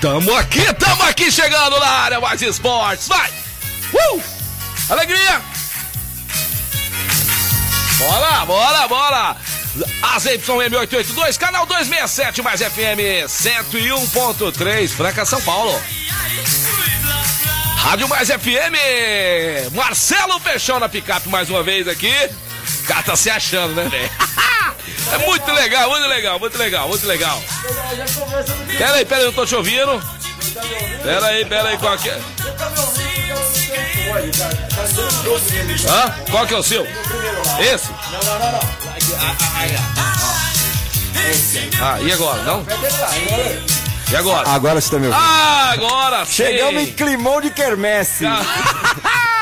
Tamo aqui, tamo aqui chegando na área Mais Esportes. Vai! Uh! Alegria! Bora, bora, bora! AZYM882, canal 267, mais FM 101.3, Franca, São Paulo. Rádio Mais FM, Marcelo Peixão na picape mais uma vez aqui. O cara tá se achando, né, velho? É muito legal, muito legal, muito legal, muito legal. Pera aí, pera aí, eu tô te ouvindo. Pera aí, pera aí, qual que é? Hã? Qual que é o seu? Esse? Ah, e agora? Não? E agora? Agora você tá me ouvindo. Ah, agora sim! Chegamos em climão de quermesse.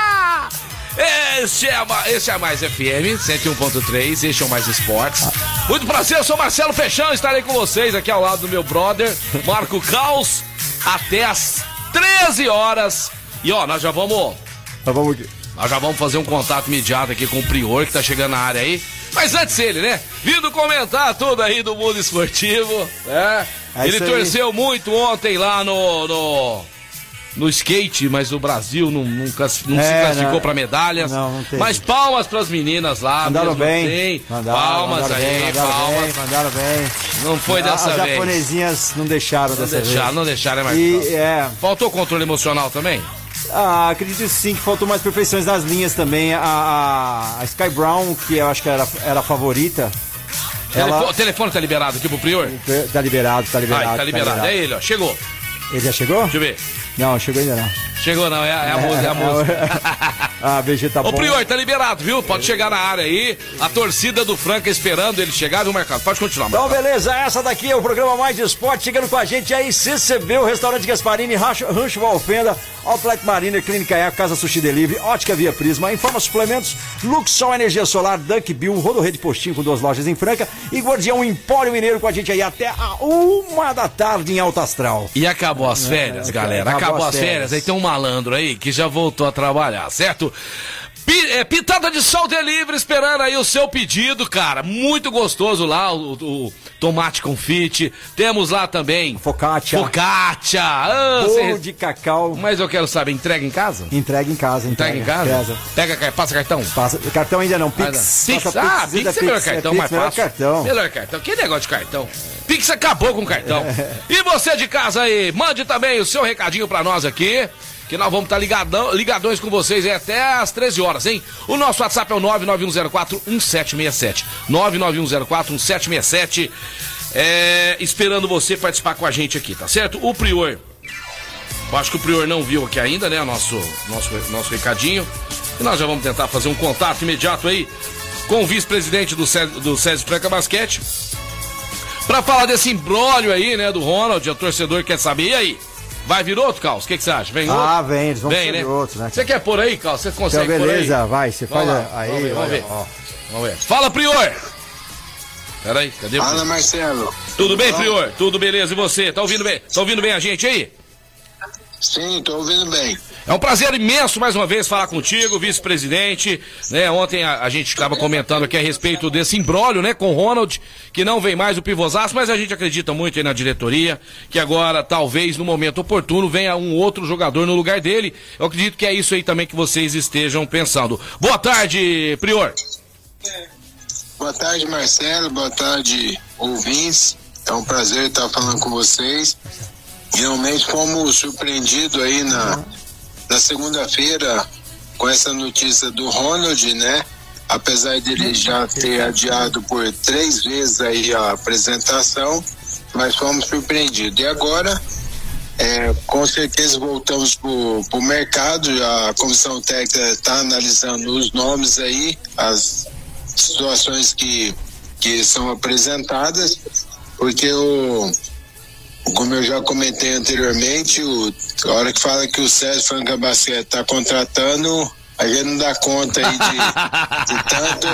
Este é, a, este é a Mais FM 101.3, este é o Mais Esportes. Muito prazer, eu sou Marcelo Fechão, estarei com vocês aqui ao lado do meu brother, Marco Caos, até às 13 horas. E ó, nós já vamos Nós vamos aqui. nós já vamos fazer um contato imediato aqui com o Prior, que tá chegando na área aí. Mas antes ele, né? Vindo comentar tudo aí do mundo esportivo, né? É ele torceu muito ontem lá no, no, no skate, mas o Brasil não, não, não se É, classificou não. pra medalhas. Não, não mas palmas pras meninas lá. Mandaram bem. assim. Mandaram, palmas mandaram aí, bem, mandaram palmas. bem, mandaram bem. Não foi dessa As vez. japonesinhas não deixaram Não dessa deixaram, vez. não deixaram, é mais E é, Faltou controle emocional também? ah, acredito sim que faltou mais perfeições nas linhas também. A, a, a Sky Brown, que eu acho que era, era a favorita, ela o telefone tá liberado aqui pro Prior? tá liberado, tá liberado. Ai, tá liberado. É ele, ó. Chegou. Ele já chegou? Deixa eu ver. Não, chegou ainda não. Chegou não, é, é a música, é a música. ah, BG tá Ô. Prior, tá liberado, viu? Pode chegar na área aí. A torcida do Franca esperando ele chegar, viu, Marcado? Pode continuar, Então, beleza, essa daqui é o programa Mais de Esporte, chegando com a gente aí, CCB, o Restaurante Gasparini, Rancho, Rancho Valfenda, Outlet Marina, Clínica Eco, Casa Sushi Delivery, Ótica Via Prisma, Informa Suplementos, Luxol Energia Solar, Dunk Bill, Rodorrede Postinho com duas lojas em Franca e Guardião Empório Mineiro com a gente aí até a uma da tarde em Alto Astral. E acabou as férias, é, galera. acabou Acabou as as férias. férias. Aí tem um malandro aí que já voltou a trabalhar, certo? Pi- é, pitada de sol delivery esperando aí o seu pedido, cara. Muito gostoso lá, o, o tomate confite. Temos lá também. Focaccia. Focaccia. Ah, Bolo cê- de cacau, Mas eu quero saber, entrega em casa? entrega em casa. Entrega em casa? Pega, passa cartão? Passa, cartão ainda não. Pix. Pix, Passa ah, Pix, Pix é melhor cartão, Pix, mais melhor fácil. cartão. Melhor cartão. Que negócio de cartão? Pix acabou com o cartão. E você de casa aí, mande também o seu recadinho pra nós aqui. Que nós vamos estar ligadão, ligadões com vocês aí até às 13 horas, hein? O nosso WhatsApp é o 991041767. 991041767. É, esperando você participar com a gente aqui, tá certo? O Prior. Eu acho que o Prior não viu aqui ainda, né? Nosso, nosso, nosso recadinho. E nós já vamos tentar fazer um contato imediato aí com o vice-presidente do, Cé- do César Franca Basquete. Pra falar desse embrólio aí, né, do Ronald, o torcedor quer saber. E aí? Vai vir outro, Carlos? O que que você acha? Vem outro? Ah, vem, eles vão Vem, né? outros, né? Você quer pôr aí, Carlos? Você consegue Então, pôr aí? beleza, vai, você faz lá, aí. vamos ver, vamos ver. ó. Vamos ver. Fala, Prior! Peraí, cadê o Fala? Marcelo. Tudo bem, Prior? Tudo beleza, e você? Tá ouvindo bem? Tá ouvindo bem a gente aí? Sim, tô ouvindo bem. É um prazer imenso mais uma vez falar contigo, vice-presidente. Né, ontem a, a gente estava comentando aqui a respeito desse imbróglio, né, com o Ronald, que não vem mais o pivôzaço, mas a gente acredita muito aí na diretoria, que agora, talvez, no momento oportuno, venha um outro jogador no lugar dele. Eu acredito que é isso aí também que vocês estejam pensando. Boa tarde, Prior. Boa tarde, Marcelo. Boa tarde, ouvintes. É um prazer estar falando com vocês. Realmente fomos surpreendidos aí na, na segunda-feira com essa notícia do Ronald, né? Apesar dele já ter adiado por três vezes aí a apresentação, mas fomos surpreendidos. E agora, é, com certeza voltamos para o mercado. A comissão técnica está analisando os nomes aí, as situações que, que são apresentadas, porque o, como eu já comentei anteriormente, o, a hora que fala que o César Franca Basquete está contratando, a gente não dá conta aí de, de tanto,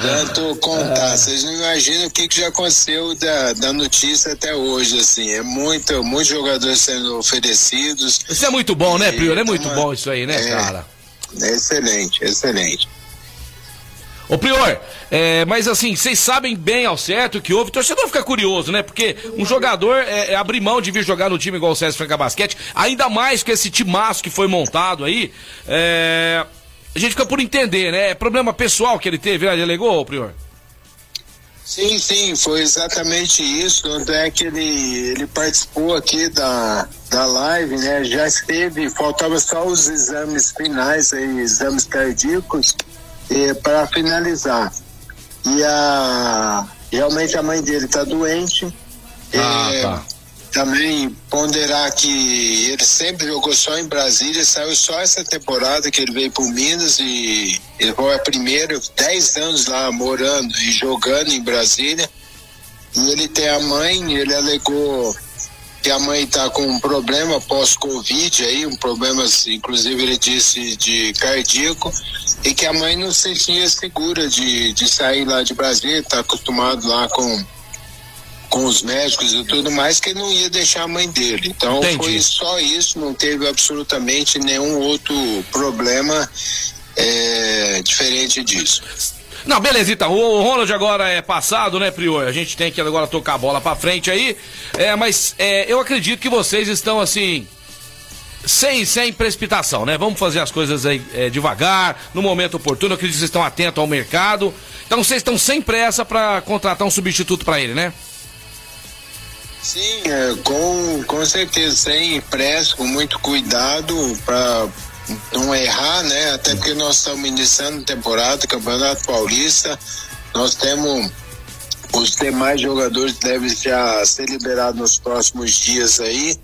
tanto contar. Vocês não imaginam o que, que já aconteceu da, da notícia até hoje, assim. É muito, muitos jogadores sendo oferecidos. Isso é muito bom, né, Prior? É muito bom isso aí, né, é, cara? É excelente, excelente. Ô Prior, é, mas assim, vocês sabem bem ao certo que houve. O torcedor fica curioso, né? Porque um jogador é, é abrir mão de vir jogar no time igual o César Franca Basquete, ainda mais que esse timaço que foi montado aí. É, a gente fica por entender, né? É problema pessoal que ele teve, né? Ele alegou, Prior? Sim, sim, foi exatamente isso. Tanto é que ele, ele participou aqui da, da live, né? Já esteve, faltava só os exames finais aí, exames cardíacos é, para finalizar. E a, realmente a mãe dele está doente. Ah, é, tá. Também ponderar que ele sempre jogou só em Brasília, saiu só essa temporada que ele veio para Minas e ele foi a primeira, 10 anos lá morando e jogando em Brasília. E ele tem a mãe, ele alegou que a mãe está com um problema pós-Covid aí, um problema, inclusive ele disse, de cardíaco, e que a mãe não se sentia segura de, de sair lá de Brasília, está acostumado lá com, com os médicos e tudo mais, que não ia deixar a mãe dele. Então Entendi. foi só isso, não teve absolutamente nenhum outro problema é, diferente disso. Não, beleza, então. O Ronald agora é passado, né, Prior? A gente tem que agora tocar a bola pra frente aí. É, mas é, eu acredito que vocês estão assim. Sem, sem precipitação, né? Vamos fazer as coisas aí é, devagar, no momento oportuno. Eu acredito que vocês estão atentos ao mercado. Então vocês estão sem pressa para contratar um substituto para ele, né? Sim, é, com, com certeza, sem pressa, com muito cuidado para não errar, né? Até porque nós estamos iniciando a temporada, Campeonato Paulista, nós temos os demais jogadores devem já ser liberados nos próximos dias aí.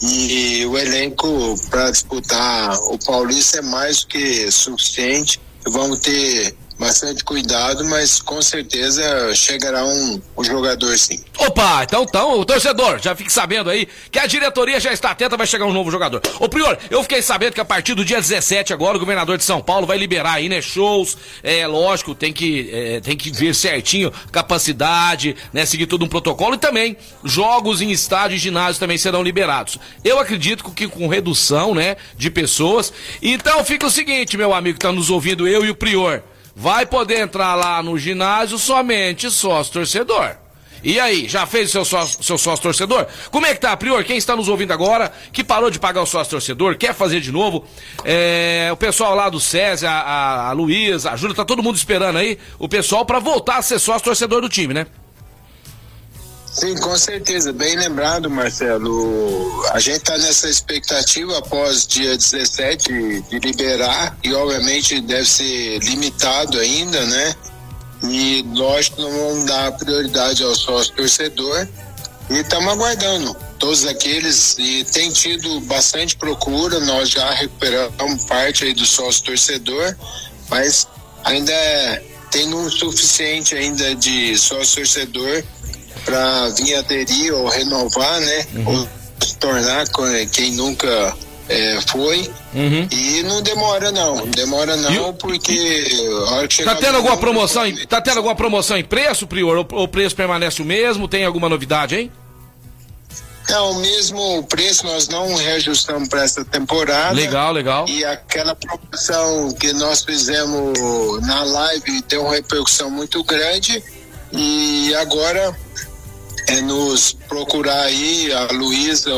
E o elenco para disputar o Paulista é mais do que suficiente. Vamos ter bastante cuidado, mas com certeza chegará um, um jogador sim. Opa, então, então, o torcedor, já fique sabendo aí que a diretoria já está atenta, vai chegar um novo jogador. Ô Prior, eu fiquei sabendo que a partir do dia 17 agora o governador de São Paulo vai liberar aí, né, shows, é lógico, tem que, é, tem que ver certinho capacidade, né, seguir todo um protocolo e também jogos em estádio e ginásio também serão liberados. Eu acredito que com redução, né, de pessoas. Então fica o seguinte, meu amigo que tá nos ouvindo, eu e o Prior, vai poder entrar lá no ginásio somente sócio torcedor. E aí, já fez o seu sócio, seu sócio torcedor? Como é que tá, Prior? Quem está nos ouvindo agora, que parou de pagar o sócio torcedor, quer fazer de novo? É, o pessoal lá do César, a, a Luísa, a Júlia, tá todo mundo esperando aí o pessoal para voltar a ser sócio torcedor do time, né? Sim, com certeza. Bem lembrado, Marcelo. A gente está nessa expectativa após dia 17 de liberar e obviamente deve ser limitado ainda, né? E lógico não vamos dar prioridade ao sócio torcedor. E estamos aguardando todos aqueles e tem tido bastante procura, nós já recuperamos parte aí do sócio torcedor, mas ainda é, tem um suficiente ainda de sócio torcedor para vir aderir ou renovar, né? Ou se tornar co- quem nunca é, foi. Uhum. E não demora não, não demora não, porque a hora que Tá chegar tendo alguma promoção, em, tá tendo alguma promoção em preço, Prior? Ou ou o preço permanece o mesmo? Tem alguma novidade, hein? Não, o mesmo preço nós não reajustamos para essa temporada. Legal, legal. E aquela promoção que nós fizemos na live deu uma repercussão muito grande. E agora é nos procurar aí, a Luísa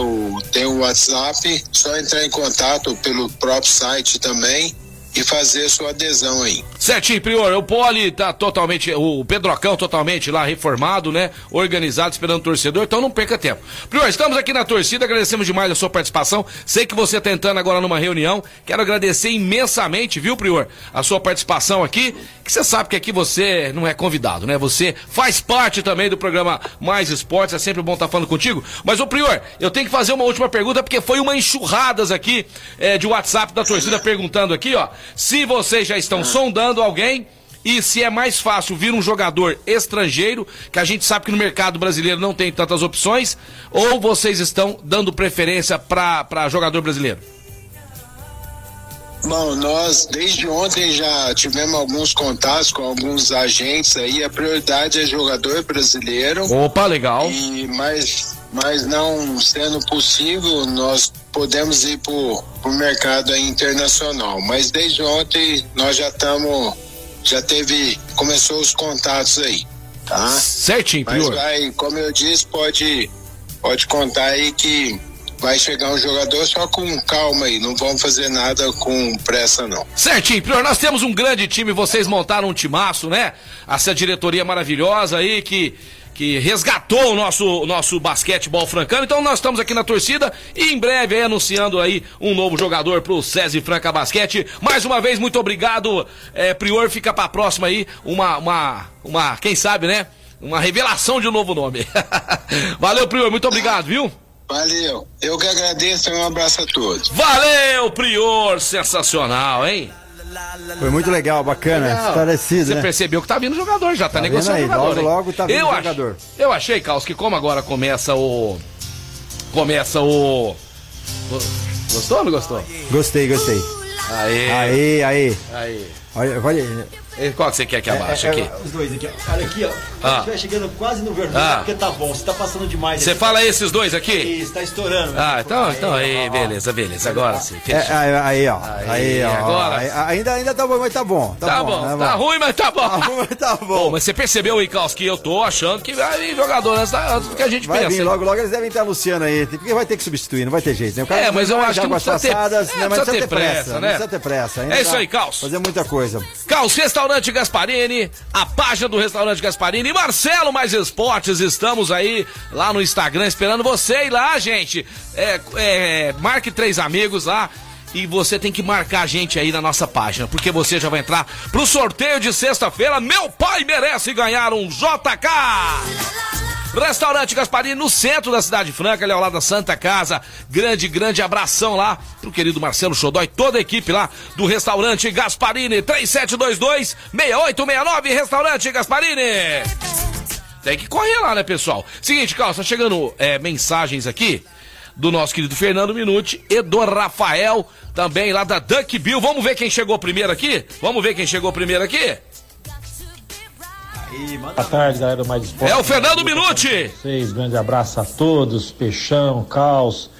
tem o WhatsApp, só entrar em contato pelo próprio site também e fazer sua adesão aí. Certinho, Prior. O Poli tá totalmente. O Pedrocão totalmente lá reformado, né? Organizado, esperando o torcedor. Então não perca tempo. Prior, estamos aqui na torcida. Agradecemos demais a sua participação. Sei que você tá entrando agora numa reunião. Quero agradecer imensamente, viu, Prior? A sua participação aqui. Que você sabe que aqui você não é convidado, né? Você faz parte também do programa Mais Esportes. É sempre bom estar falando contigo. Mas, ô Prior, eu tenho que fazer uma última pergunta, porque foi uma enxurradas aqui eh, de WhatsApp da torcida perguntando aqui, ó. Se vocês já estão sondando alguém e se é mais fácil vir um jogador estrangeiro, que a gente sabe que no mercado brasileiro não tem tantas opções, ou vocês estão dando preferência para jogador brasileiro? Bom, nós desde ontem já tivemos alguns contatos com alguns agentes aí. A prioridade é jogador brasileiro. Opa, legal. E mas, mas não sendo possível, nós podemos ir para o mercado internacional. Mas desde ontem nós já estamos, já teve, começou os contatos aí, tá? Certinho, Mas vai, como eu disse, pode, pode contar aí que vai chegar um jogador só com calma aí, não vamos fazer nada com pressa não. Certinho, Prior, nós temos um grande time, vocês montaram um timaço, né? Essa diretoria maravilhosa aí que que resgatou o nosso, nosso basquetebol francano. Então nós estamos aqui na torcida e em breve aí, anunciando aí um novo jogador pro SESI Franca Basquete. Mais uma vez, muito obrigado, é, Prior. Fica pra próxima aí uma, uma, uma, quem sabe, né? Uma revelação de um novo nome. Valeu, Prior, muito obrigado, viu? Valeu. Eu que agradeço e um abraço a todos. Valeu, Prior. Sensacional, hein? Foi muito legal, bacana, legal. esclarecido. Você né? percebeu que tá vindo jogador, já tá, tá negociando aí, jogador. Logo, logo tá vindo eu jogador. Ach, eu achei, Carlos, que como agora começa o. Começa o. Gostou ou não gostou? Gostei, gostei. Aí. Aí, aí. Aí. Olha, olha. Qual que você quer que abaixe é, é, aqui? Os dois aqui, ó. Olha aqui, ó. Ah. Vai chegando quase no vermelho, ah. porque tá bom. Você tá passando demais. Você fala esses dois aqui? Isso, tá estourando. Ah, então, aí, então aí, beleza, beleza. Agora sim. É, aí, ó. Aí, aí ó. Agora. Aí, ainda, ainda tá bom, mas tá bom. Tá, tá bom, bom, tá, ruim, mas tá bom. Tá ruim, mas tá bom. bom mas você percebeu, Icaus, que eu tô achando que vai vir jogador antes, da, antes do que a gente vai pensa. Vir, logo, logo eles devem estar anunciando aí. Porque vai ter que substituir, não vai ter jeito, né? O cara é, mas eu acho que não precisa passadas, ter, é, é, mas precisa ter pressa, pressa, né? Não precisa ter pressa. é isso aí, Caos. Fazer muita coisa. Caos, Restaurante Gasparini, a página do Restaurante Gasparini. Marcelo Mais Esportes, estamos aí lá no Instagram esperando você ir lá, gente. É, é, marque três amigos lá. E você tem que marcar a gente aí na nossa página, porque você já vai entrar pro sorteio de sexta-feira. Meu pai merece ganhar um JK! Restaurante Gasparini no centro da cidade franca, ali ao lado da Santa Casa. Grande, grande abração lá pro querido Marcelo Xodó e toda a equipe lá do Restaurante Gasparini. 3722-6869, Restaurante Gasparini. Tem que correr lá, né, pessoal? Seguinte, Carlos, tá chegando é, mensagens aqui do nosso querido Fernando Minuti e do Rafael, também lá da Duck Bill. Vamos ver quem chegou primeiro aqui? Vamos ver quem chegou primeiro aqui? Boa tarde, galera do Mais Esporte. É o Fernando Minuti. Vocês, grande abraço a todos, Peixão, Caos.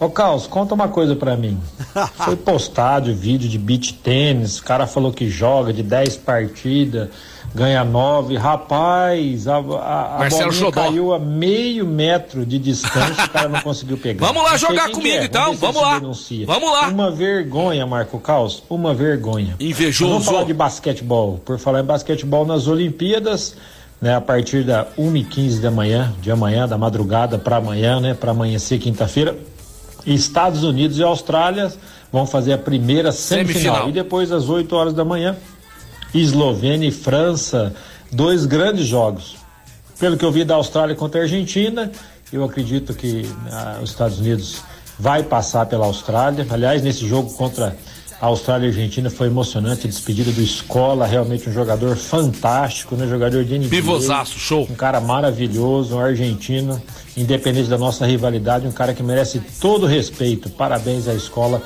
Ô, Caos, conta uma coisa pra mim. Foi postado vídeo de beach tênis, o cara falou que joga de 10 partidas ganha nove. Rapaz, a, a, a bolinha caiu a meio metro de distância, o cara não conseguiu pegar. Vamos lá jogar comigo é. então, vamos lá. Vamos lá. Uma vergonha, Marco Caos, uma vergonha. Invejoso. Vamos falar de basquetebol. Por falar em basquetebol nas Olimpíadas, né, a partir da 1h15 da manhã, de amanhã, da madrugada para amanhã, né, para amanhecer quinta-feira, Estados Unidos e Austrália vão fazer a primeira semifinal. semifinal. E depois, às 8 horas da manhã, Eslovênia e França, dois grandes jogos. Pelo que eu vi da Austrália contra a Argentina, eu acredito que ah, os Estados Unidos vai passar pela Austrália. Aliás, nesse jogo contra a Austrália e a Argentina foi emocionante a despedida do Escola, realmente um jogador fantástico, né? Jogador de NBA. Pivosaço, show. Um cara maravilhoso, um argentino, independente da nossa rivalidade, um cara que merece todo o respeito. Parabéns à Escola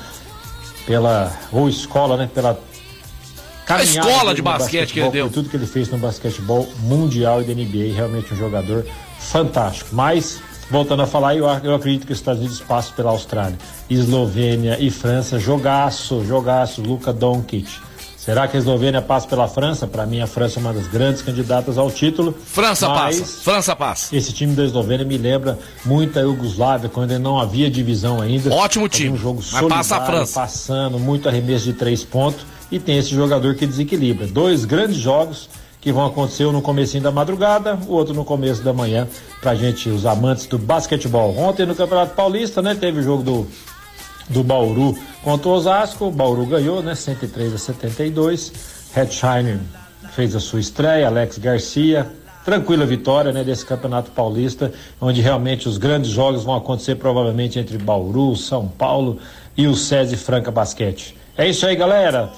pela ou Escola, né, pela a escola de basquete que ele deu. Tudo que ele fez no basquetebol mundial e da NBA, realmente um jogador fantástico. Mas, voltando a falar, eu, eu acredito que os Estados Unidos passam pela Austrália. Eslovênia e França, jogaço, jogaço, Luka Doncic. Será que a Eslovênia passa pela França? Para mim, a França é uma das grandes candidatas ao título. França passa. França passa. Esse time da Eslovênia me lembra muito a Iugoslávia, quando não havia divisão ainda. Ótimo time. Um jogo Mas passa a França. Passando, muito arremesso de três pontos e tem esse jogador que desequilibra. Dois grandes jogos que vão acontecer um no começo da madrugada, o outro no começo da manhã, pra gente, os amantes do basquetebol. Ontem no Campeonato Paulista, né, teve o jogo do, do Bauru contra o Osasco, o Bauru ganhou, né, 103 a 72, Hetzheimer fez a sua estreia, Alex Garcia, tranquila vitória, né, desse Campeonato Paulista, onde realmente os grandes jogos vão acontecer provavelmente entre Bauru, São Paulo e o SESI Franca Basquete. É isso aí, galera.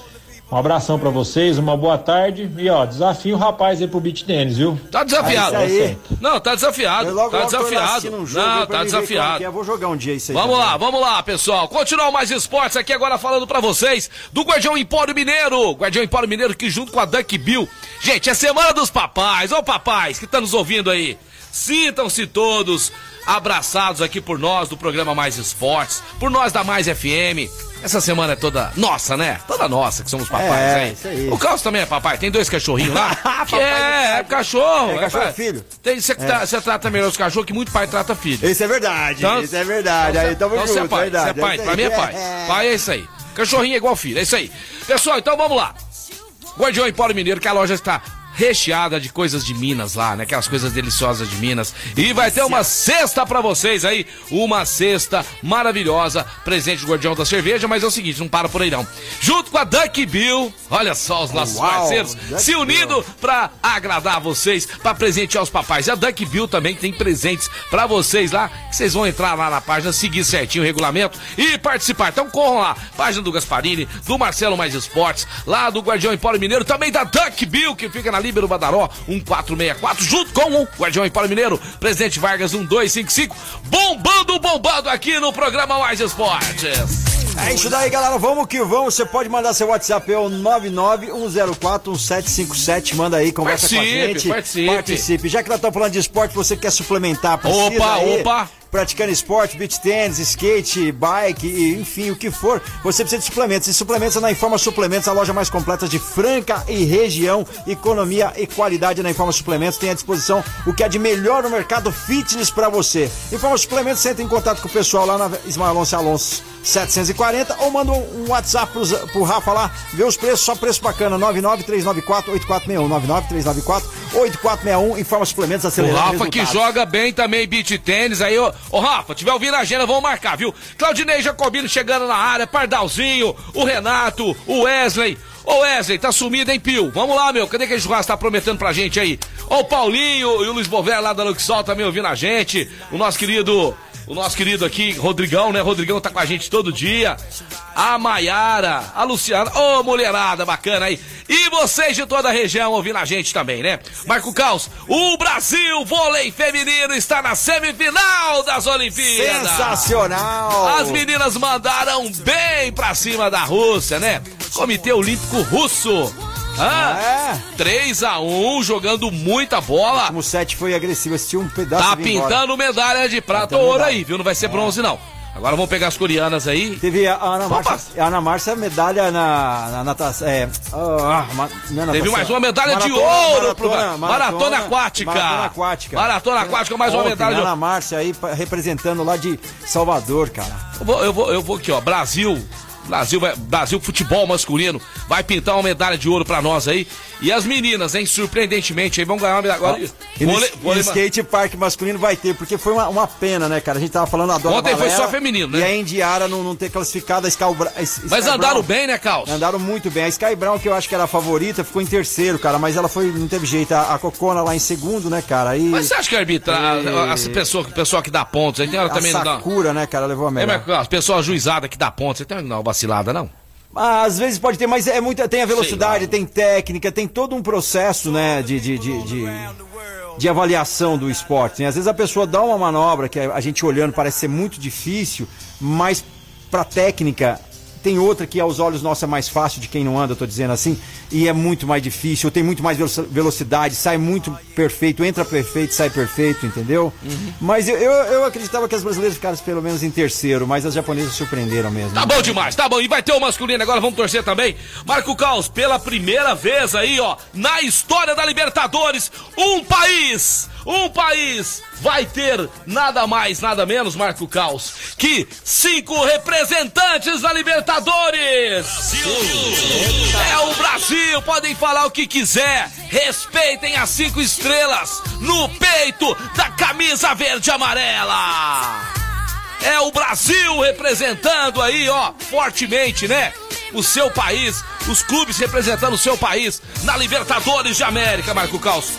Um abração para vocês, uma boa tarde. E ó, desafio o rapaz aí pro beat tênis, viu? Tá desafiado. É aí. Não, tá desafiado. Eu logo, tá logo desafiado. um jogo Não, tá ver como desafiado. é. Vou jogar um dia isso aí. Vamos também. lá, vamos lá, pessoal. Continuar mais esportes aqui agora falando pra vocês do Guardião Empório Mineiro. Guardião Empório Mineiro que junto com a Duck Bill. Gente, é semana dos papais. Ô papais que estão nos ouvindo aí. Sintam-se todos abraçados aqui por nós do programa Mais Esportes, por nós da Mais FM. Essa semana é toda nossa, né? Toda nossa que somos papais, É, hein? isso aí. O Carlos também é papai, tem dois cachorrinhos lá. Papai é, é cachorro. É cachorro, pai. filho. Tem, você, tá- você trata melhor os cachorros que muito pai trata filho. Isso é verdade, Então- isso é verdade. Aí tamo então junto, você é pai, verdade. você é pai, pra aí. mim é pai. Pai é isso aí. Cachorrinho é igual filho, é isso aí. Pessoal, então vamos lá. Guardião Empório Mineiro, que a loja está recheada de coisas de Minas lá, né? Aquelas coisas deliciosas de Minas. E vai ter uma cesta pra vocês aí, uma cesta maravilhosa, presente do Guardião da Cerveja, mas é o seguinte, não para por aí não. Junto com a Duck Bill, olha só os nossos Uau, parceiros, Duck se unindo pra agradar vocês, pra presentear os papais. E a Duck Bill também tem presentes pra vocês lá, que vocês vão entrar lá na página, seguir certinho o regulamento e participar. Então corram lá, página do Gasparini, do Marcelo Mais Esportes, lá do Guardião Empório Mineiro, também da Duck Bill, que fica na Líbero Badaró, 1464, junto com o Guardião Empório Mineiro, Presidente Vargas 1255, bombando, bombando aqui no programa Mais Esportes. É isso daí, galera. Vamos que vamos. Você pode mandar seu WhatsApp, é o 991041757. Manda aí, conversa com a Participe, gente. participe. Participe. Já que nós estamos falando de esporte, você quer suplementar, precisa Opa, aí, opa. Praticando esporte, beach tênis, skate, bike, e, enfim, o que for, você precisa de suplementos. E suplementos é na Informa Suplementos, a loja mais completa de Franca e região. Economia e qualidade na Informa Suplementos. Tem à disposição o que há de melhor no mercado fitness para você. Informa Suplementos, entra em contato com o pessoal lá na Ismael Alonso Alonso 740 ou manda um WhatsApp pros, pro Rafa lá, vê os preços, só preço bacana, 99394-8461, 99394-8461, Informa Suplementos O acelerando Rafa que joga bem também beat tênis. Aí, ô, ô Rafa, tiver ouvindo a agenda, vamos marcar, viu? Claudinei Jacobino chegando na área, Pardalzinho, o Renato, o Wesley. Ô Wesley, tá sumido, hein, Pio? Vamos lá, meu. Cadê que a churrasco tá prometendo pra gente aí? O Paulinho e o Luiz Bové lá da Luxol também ouvindo a gente. O nosso querido. O nosso querido aqui, Rodrigão, né? Rodrigão tá com a gente todo dia. A Maiara, a Luciana, ô mulherada bacana aí. E vocês de toda a região ouvindo a gente também, né? Marco Caos, o Brasil vôlei feminino está na semifinal das Olimpíadas. Sensacional! As meninas mandaram bem pra cima da Rússia, né? Comitê Olímpico Russo. Ah, É. 3 a 1 jogando muita bola. O 7 foi agressivo, assistiu um pedaço Tá vim embora. pintando medalha de prata Pintando ou ouro medalha. aí, viu? Não vai ser bronze, não. Agora vamos pegar as coreanas aí. Teve a Ana! Márcia, a Ana Márcia medalha na, na natação. É, ah, ma- não é Teve mais uma medalha de Maratona, ouro pro maratona, Maratona aquática. Maratona aquática. Maratona aquática, mais uma Ontem, medalha de Ana. Márcia aí representando lá de Salvador, cara. Eu vou, eu vou, eu vou aqui, ó. Brasil. Brasil, vai, Brasil futebol masculino vai pintar uma medalha de ouro pra nós aí. E as meninas, hein, surpreendentemente, aí vão ganhar uma medalha. Agora, E vôlei- e no skate park masculino vai ter, porque foi uma, uma pena, né, cara? A gente tava falando a Dona Ontem foi Valéria só feminino, né? E a Indiara não, não ter classificado a Sky, a Sky Mas Brown. andaram bem, né, Caos? Andaram muito bem. A Sky Brown, que eu acho que era a favorita, ficou em terceiro, cara. Mas ela foi, não teve jeito. A, a Cocona lá em segundo, né, cara? Aí Mas você acha que a arbitra, a- essa pessoa, o pessoal que dá pontos, aí tem hora a também não dá. Sakura, né, cara, levou a É, melhor. mas, Caos, pessoa ajuizada que dá pontos, você tem uma vacilada, não? Ah, Às vezes pode ter, mas é muita, tem a velocidade, tem técnica, tem todo um processo, né, de, de, de, de, de avaliação do esporte. né? Às vezes a pessoa dá uma manobra que a gente olhando parece ser muito difícil, mas pra técnica tem outra que aos olhos nossos é mais fácil de quem não anda, eu tô dizendo assim, e é muito mais difícil, tem muito mais velo- velocidade, sai muito perfeito, entra perfeito, sai perfeito, entendeu? Uhum. Mas eu, eu, eu acreditava que as brasileiras ficaram pelo menos em terceiro, mas as japonesas surpreenderam mesmo. Tá bom demais, tá bom. E vai ter o masculino agora, vamos torcer também. Marco Caos, pela primeira vez aí, ó, na história da Libertadores, um país, um país vai ter nada mais, nada menos, Marco Caos, que cinco representantes da Libertadores. É o Brasil, podem falar o que quiser. Respeitem as cinco estrelas no peito da camisa verde e amarela. É o Brasil representando aí, ó, fortemente, né? O seu país, os clubes representando o seu país na Libertadores de América, Marco Caos.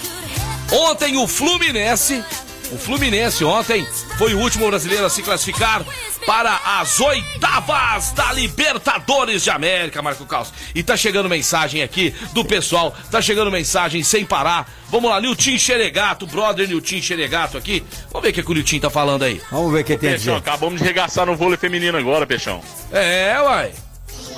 Ontem o Fluminense, O Fluminense ontem foi o último brasileiro a se classificar para as oitavas da Libertadores de América, Marco Caos. E tá chegando mensagem aqui do pessoal, tá chegando mensagem sem parar. Vamos lá, Nilton Xeregato, brother Nilton Xeregato aqui. Vamos ver o que, que o Nilton tá falando aí. Vamos ver o que tem Peixão, acabamos de regaçar no vôlei feminino agora, Peixão. É, uai.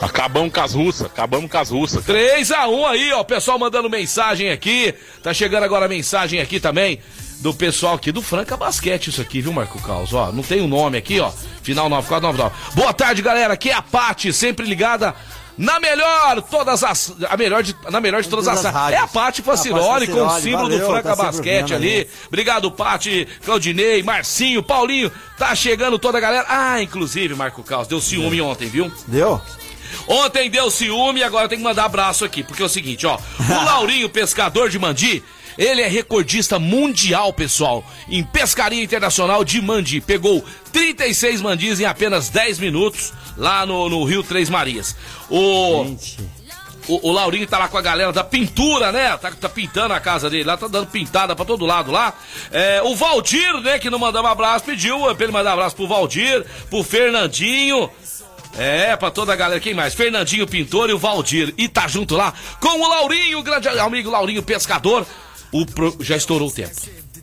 Acabamos com as russas, acabamos com as russas. 3x1 aí, ó. O pessoal mandando mensagem aqui. Tá chegando agora a mensagem aqui também do pessoal aqui do Franca Basquete, isso aqui, viu, Marco Caos? Ó, não tem o um nome aqui, ó. Final 9499. Boa tarde, galera. Aqui é a Pati, sempre ligada. Na melhor, todas as. A melhor de, na melhor de todas, Todas as. as é a Pati A Faciroli com o símbolo valeu, do Franca tá Basquete ali. ali. Obrigado, Pati, Claudinei, Marcinho, Paulinho. Tá chegando toda a galera. Ah, inclusive, Marco Caos, deu ciúme ontem, viu? Deu? Ontem deu ciúme e agora tem que mandar abraço aqui, porque é o seguinte, ó. O Laurinho, pescador de Mandi, ele é recordista mundial, pessoal, em pescaria internacional de Mandi. Pegou 36 mandis em apenas 10 minutos lá no, no Rio Três Marias. O, o, o Laurinho tá lá com a galera da pintura, né? Tá, tá pintando a casa dele lá, tá dando pintada pra todo lado lá. É, o Valdir, né, que não mandava abraço, pediu pra ele mandar abraço pro Valdir, pro Fernandinho. É, pra toda a galera. Quem mais? Fernandinho Pintor e o Valdir. E tá junto lá com o Laurinho, grande amigo Laurinho Pescador. O pro- Já estourou o tempo.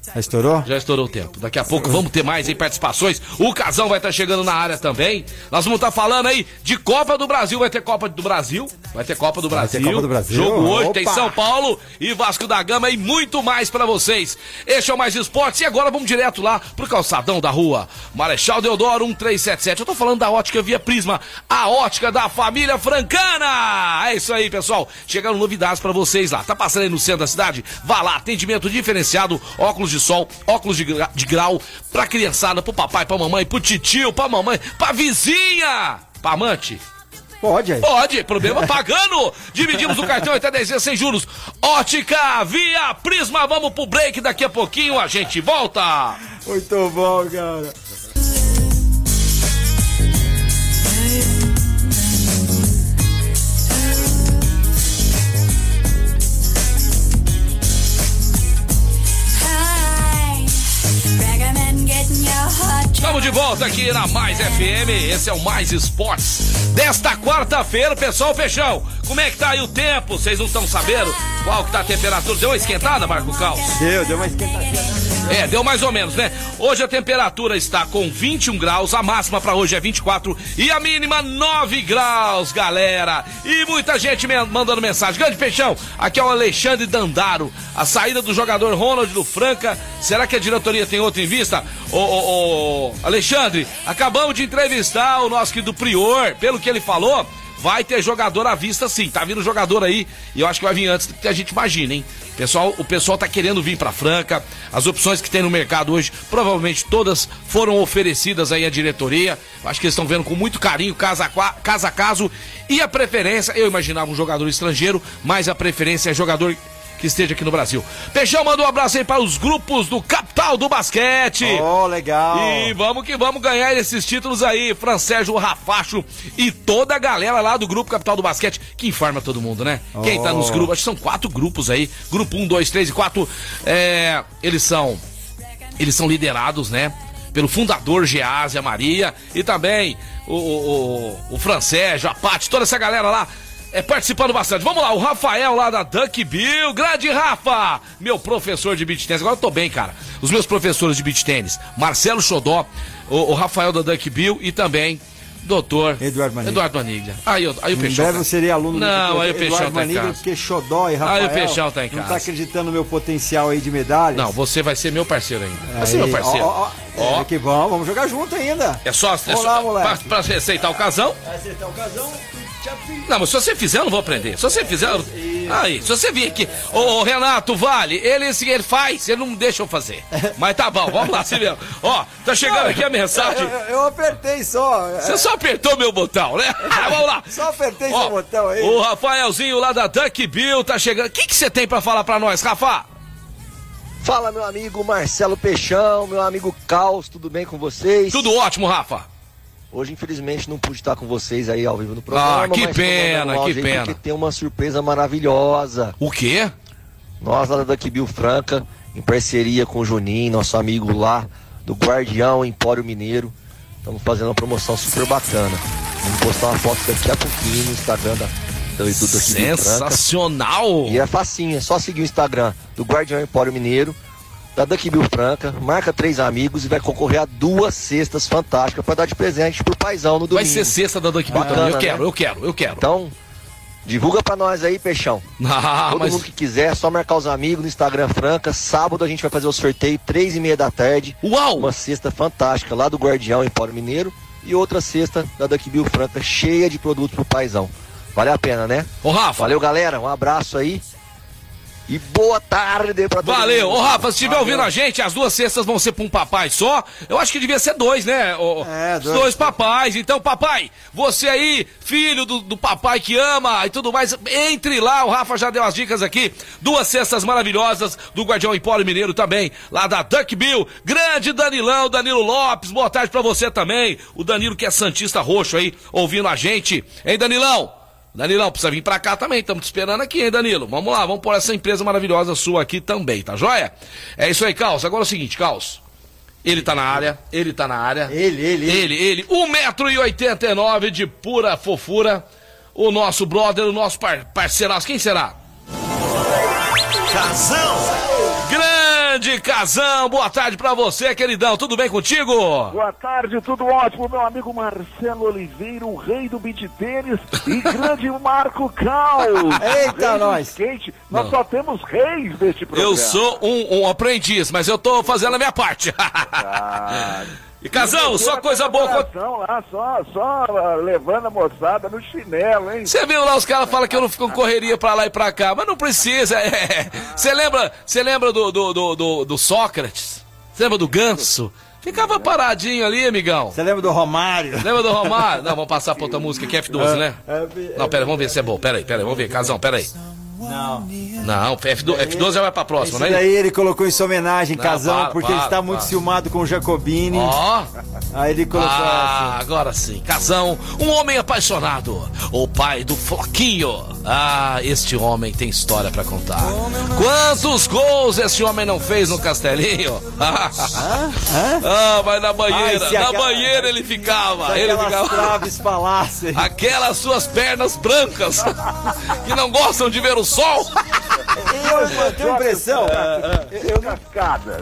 Já estourou? Já estourou o tempo. Daqui a pouco vamos ter mais aí participações. O Casão vai estar chegando na área também. Nós vamos estar falando aí de Copa do Brasil. Vai ter Copa do Brasil. Vai ter Copa do Vai ter Brasil. Copa do Brasil. Jogo hoje tem Opa! São Paulo e Vasco da Gama e muito mais pra vocês. Este é o Mais Esportes e agora vamos direto lá pro calçadão da rua. Marechal Deodoro 1377. Eu tô falando da ótica Via Prisma, a ótica da família francana. É isso aí, pessoal. Chegaram novidades pra vocês lá. Tá passando aí no centro da cidade? Vá lá, atendimento diferenciado, óculos de sol, óculos de, gra- de grau pra criançada, pro papai, pra mamãe, pro titio, pra mamãe, pra vizinha, pra amante. Pode aí. Pode, problema pagando. Dividimos o cartão até 10 vezes sem juros. Ótica via Prisma. Vamos pro break daqui a pouquinho. A gente volta. Muito bom, cara. heart Estamos de volta aqui na Mais FM. Esse é o Mais Esportes. Desta quarta-feira, pessoal, Peixão. Como é que tá aí o tempo? Vocês não estão sabendo qual que tá a temperatura? Deu uma esquentada, Marco Cal? Deu, deu uma esquentadinha. É, deu mais ou menos, né? Hoje a temperatura está com 21 graus, a máxima para hoje é 24 e a mínima 9 graus, galera. E muita gente me- mandando mensagem. Grande Peixão, aqui é o Alexandre Dandaro. A saída do jogador Ronald do Franca, será que a diretoria tem outra em vista? Ô, ô, ô, Alexandre, acabamos de entrevistar o nosso querido Prior, pelo que ele falou. Vai ter jogador à vista sim, tá vindo jogador aí e eu acho que vai vir antes do que a gente imagina, hein? Pessoal, o pessoal tá querendo vir pra Franca, as opções que tem no mercado hoje, provavelmente todas foram oferecidas aí à diretoria. Acho que eles estão vendo com muito carinho, casa a, casa a caso. E a preferência, eu imaginava um jogador estrangeiro, mas a preferência é jogador que esteja aqui no Brasil. Peixão manda um abraço aí para os grupos do Capital do Basquete. Oh, legal. E vamos que vamos ganhar esses títulos aí, Fran Sérgio Rafacho e toda a galera lá do Grupo Capital do Basquete, que informa todo mundo, né? Quem tá nos Oh. grupos, acho que são quatro grupos aí, grupo 1, 2, 3 e 4, é, eles são, eles são liderados, né? Pelo fundador Geásia Maria e também o, o, o, o a Paty, toda essa galera lá é, participando bastante. Vamos lá, o Rafael lá da Duck Bill. Grande Rafa! Meu professor de beach tênis. Agora eu tô bem, cara. Os meus professores de beach tênis. Marcelo Xodó, o, o Rafael da Duck Bill e também doutor Eduardo Maniglia. Eduardo Maniglia. Aí, eu- aí o Em Peixão. breve eu serei aluno Não, do aí o Eduardo Peixão tá em Maniglia, casa. porque Xodó e Rafael Aí o Peixão tá em não casa. tá acreditando no meu potencial aí de medalhas. Não, você vai ser meu parceiro ainda. Vai ser Aí, meu parceiro. Ó, ó, ó, é que vamos, vamos jogar junto ainda. É só, é Vamos só lá, pra, moleque. pra aceitar o casão. Vai acertar o casão. Não, mas se você fizer, eu não vou aprender. Se você fizer. eu- Aí, se você vir aqui. Ô, ô, Renato, vale, ele, assim, ele faz, ele não deixa eu fazer. Mas tá bom, vamos lá, se mesmo. Ó, tá chegando aqui a mensagem. Eu, eu apertei só. Você só apertou meu botão, né? vamos lá. Só apertei Ó, seu botão aí. O Rafaelzinho lá da Duck Bill tá chegando. O que que você tem pra falar pra nós, Rafa? Fala, meu amigo Marcelo Peixão, meu amigo Caos, tudo bem com vocês? Tudo ótimo, Rafa. Hoje, infelizmente, não pude estar com vocês aí ao vivo no programa. Ah, que pena, que pena. Porque tem uma surpresa maravilhosa. O quê? Nós lá da Duck Bill Franca em parceria com o Juninho, nosso amigo lá do Guardião Empório Mineiro. Estamos fazendo uma promoção super bacana. Vamos postar uma foto daqui a pouquinho no Instagram da, do, Sensacional! E é facinho, é só seguir o Instagram do Guardião Empório Mineiro, da Duck Bill Franca, marca três amigos e vai concorrer a duas cestas fantásticas para dar de presente pro paizão no domingo. Vai ser cesta da Duck Bill também. Eu quero, né? eu quero, eu quero. Então, divulga pra nós aí, Peixão. Ah, Todo mas- mundo que quiser, é só marcar os amigos no Instagram Franca. Sábado a gente vai fazer o sorteio, três e meia da tarde. Uau! Uma cesta fantástica lá do Guardião Empório Mineiro. E outra cesta da Duck Bill Franca, cheia de produtos pro paizão. Vale a pena, né? Ô, Rafa. Valeu, galera. Um abraço aí. E boa tarde pra todo Valeu. mundo. Ô, Rafa, se estiver ouvindo a gente, as duas cestas vão ser pra um papai só. Eu acho que devia ser dois, né? ô? É, dois. dois papais. Então, papai, você aí, filho do, do papai que ama e tudo mais, entre lá. O Rafa já deu as dicas aqui. Duas cestas maravilhosas do Guardião Empório Mineiro também, lá da Duck Bill. Grande Danilão, Danilo Lopes. Boa tarde pra você também. O Danilo que é Santista Roxo aí, ouvindo a gente. Hein, Danilão? Danilão, precisa vir pra cá também, estamos te esperando aqui, hein, Danilo? Vamos lá, vamos pôr essa empresa maravilhosa sua aqui também, tá joia? É isso aí, Caos. Agora é o seguinte, Caos. Ele tá na área, ele tá na área. Ele, ele, Ele, ele. 1,89m de pura fofura. O nosso brother, o nosso par parceiraço. Quem será? Casão, Grande Casão, boa tarde pra você, queridão. Tudo bem contigo? Boa tarde, tudo ótimo, meu amigo Marcelo Oliveira, o rei do beat tênis e grande Marco Cal. Eita, nós. skate. Nós só temos reis neste programa. Eu sou um, um aprendiz, mas eu tô fazendo a minha parte. Ah, e Casão, só coisa boa. lá, só, só ah, levando a moçada no chinelo, hein? Você viu lá, os caras falam que eu não fico com correria pra lá e pra cá, mas não precisa. é. Você lembra, você lembra do, do, do, do- do Sócrates? Você lembra do Ganso? Ficava paradinho ali, amigão. Você lembra do Romário? Lembra do Romário? Não, vamos passar pra outra música que é F12, né? Não, pera, vamos ver se é bom. Pera aí, pera aí, vamos ver. Casão, pera aí. Não. Não, F12, F12 já vai pra próxima, Esse né? daí ele colocou em sua homenagem, Não, Casão, para, porque para, ele está muito para. ciumado com o Jacobini. Ó. Aí ele colocou Ah, assim. agora sim. Casão, um homem apaixonado. O pai do Floquinho. Ah, este homem tem história pra contar. Quantos gols esse homem não fez no Castelinho? ah, mas na banheira. Ai, na aquela- banheira ele ficava. Ele Aquelas ficava. traves palácios. Aquelas suas pernas brancas que não gostam de ver o sol. Eu, eu tenho a impressão. eu- eu, não-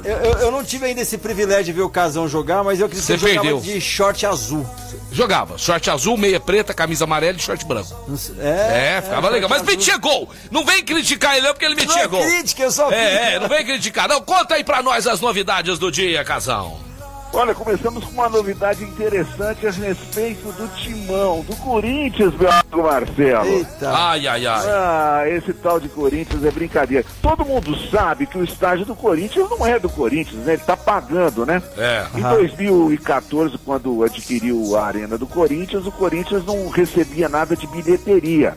eu, eu- eu não tive ainda esse privilégio de ver o Casão jogar, mas eu acredito que Você jogava perdeu. de short azul. Jogava. Short azul, meia preta, camisa amarela e short branco. Não sei- É, É, ficava legal. Mas azul. metia gol. Não vem criticar ele não, porque ele Não metia é gol. crítica, eu só É, é, não vem criticar. Não, conta aí pra nós as novidades do dia, Casão. Olha, começamos com uma novidade interessante a respeito do timão, do Corinthians, meu amigo Marcelo. Eita. Ai, ai, ai. Ah, esse tal de Corinthians é brincadeira. Todo mundo sabe que o estádio do Corinthians não é do Corinthians, né? Ele tá pagando, né? É. Em 2014, quando adquiriu a Arena do Corinthians, o Corinthians não recebia nada de bilheteria.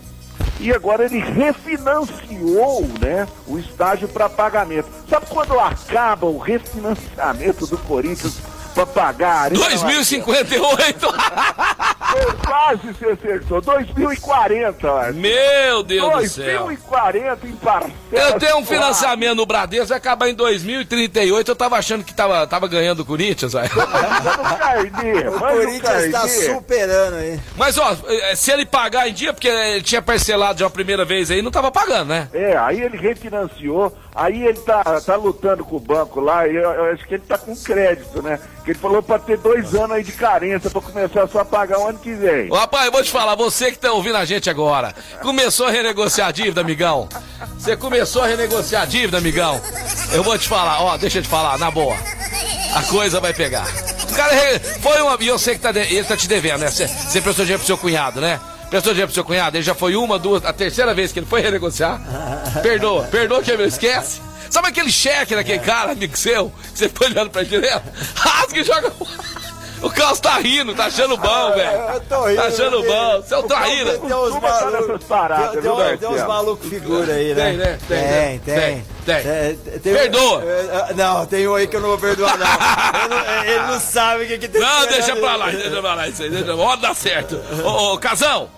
E agora ele refinanciou, né, o estágio para pagamento. Sabe quando acaba o refinanciamento do Corinthians para pagar a Arena? 2058. Marcelo? Quase você acertou. 2040, Marcelo. Meu Deus do céu. 2040 em parcelas. Eu tenho um financiamento no Bradesco, vai acabar em 2038. Eu tava achando que tava, tava ganhando o Corinthians, velho. O Corinthians está carnê. superando aí. Mas, ó, eh, se ele pagar em dia, porque ele tinha parcelado já a primeira vez aí, não tava pagando, né? É, aí ele refinanciou, aí ele tá, tá lutando com o banco lá, e eu, eu acho que ele tá com crédito, né? Que ele falou pra ter dois anos aí de carência pra começar só a pagar o ano que vem. Rapaz, eu vou te falar, você que tá ouvindo a gente agora, começou a renegociar a dívida, amigão? Você começou a renegociar a dívida, amigão? Eu vou te falar, ó, deixa eu te falar, na boa. A coisa vai pegar. O cara foi uma. E eu sei que tá de- ele tá te devendo, né? Você você prestou dinheiro pro seu cunhado, né? Prestou dinheiro pro seu cunhado, ele já foi uma, duas, a terceira vez que ele foi renegociar. Perdoa, perdoa que ele esquece. Sabe aquele cheque daquele cara, amigo seu, que você foi olhando pra ele direto? Rasga e joga. O Carlos tá rindo, tá achando bom, velho. Eu tô rindo. Tá achando porque bom. Você é um o Paulo traíra. Tem uns Costuma estar malucos. paradas, Tem, tem, tem uns malucos figura aí, né? Tem, né? Tem, tem. né? tem. Tem. É, tem- Perdoa. é, não, tem um aí que eu não vou perdoar, não. Ele não sabe o que, que tem Não, que deixa pra lá, deixa pra lá isso aí, deixa Ó, dá certo. Ô, ô, Casão,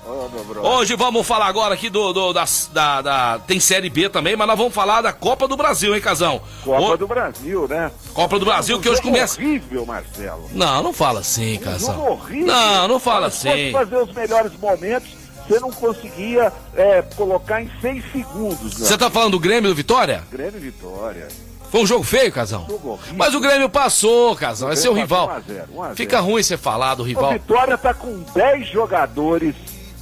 hoje vamos falar agora aqui do, do- das- da, da- Tem Série B também, mas nós vamos falar da Copa do Brasil, hein, Casão? Copa Ô, do Brasil, né? Copa do Brasil, que hoje começa. horrível, Marcelo. Não, não fala assim, Um Casão. jogo horrível. Não, não fala assim. fazer os melhores momentos, você não conseguia é, colocar em seis segundos. Você tá falando do Grêmio do Vitória? Grande vitória. Foi um jogo feio, Casão? Jogo. Mas o Grêmio passou, Casão. É seu Grêmio rival. passou 1 a 0, 1 a 0. Fica ruim você falar do O rival. Vitória tá com 10 jogadores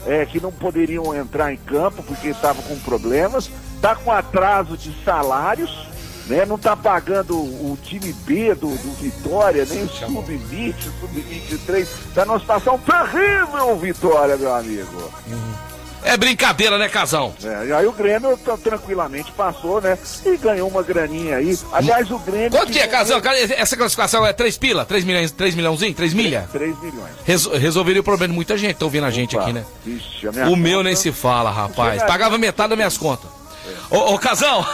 é, que não poderiam entrar em campo porque estavam com problemas. Tá com atraso de salários. Né, não tá pagando o, time B do, do Vitória, nem o sub-20, sub-23. Tá numa situação terrível, Vitória, meu amigo. É brincadeira, né, Casão? É, e aí o Grêmio tranquilamente passou, né? E ganhou uma graninha aí. Aliás, o Grêmio. Quanto que é, Casão? Cara, Essa classificação é 3 pila? 3 milhões, 3 milhãozinho? 3 milha? 3 milhões. Resol- resolveria o problema de muita gente, tá ouvindo a gente Opa, aqui, né? Vixe, a O meu conta- nem se fala, rapaz. Pagava metade das minhas contas. Ô, ô Casão,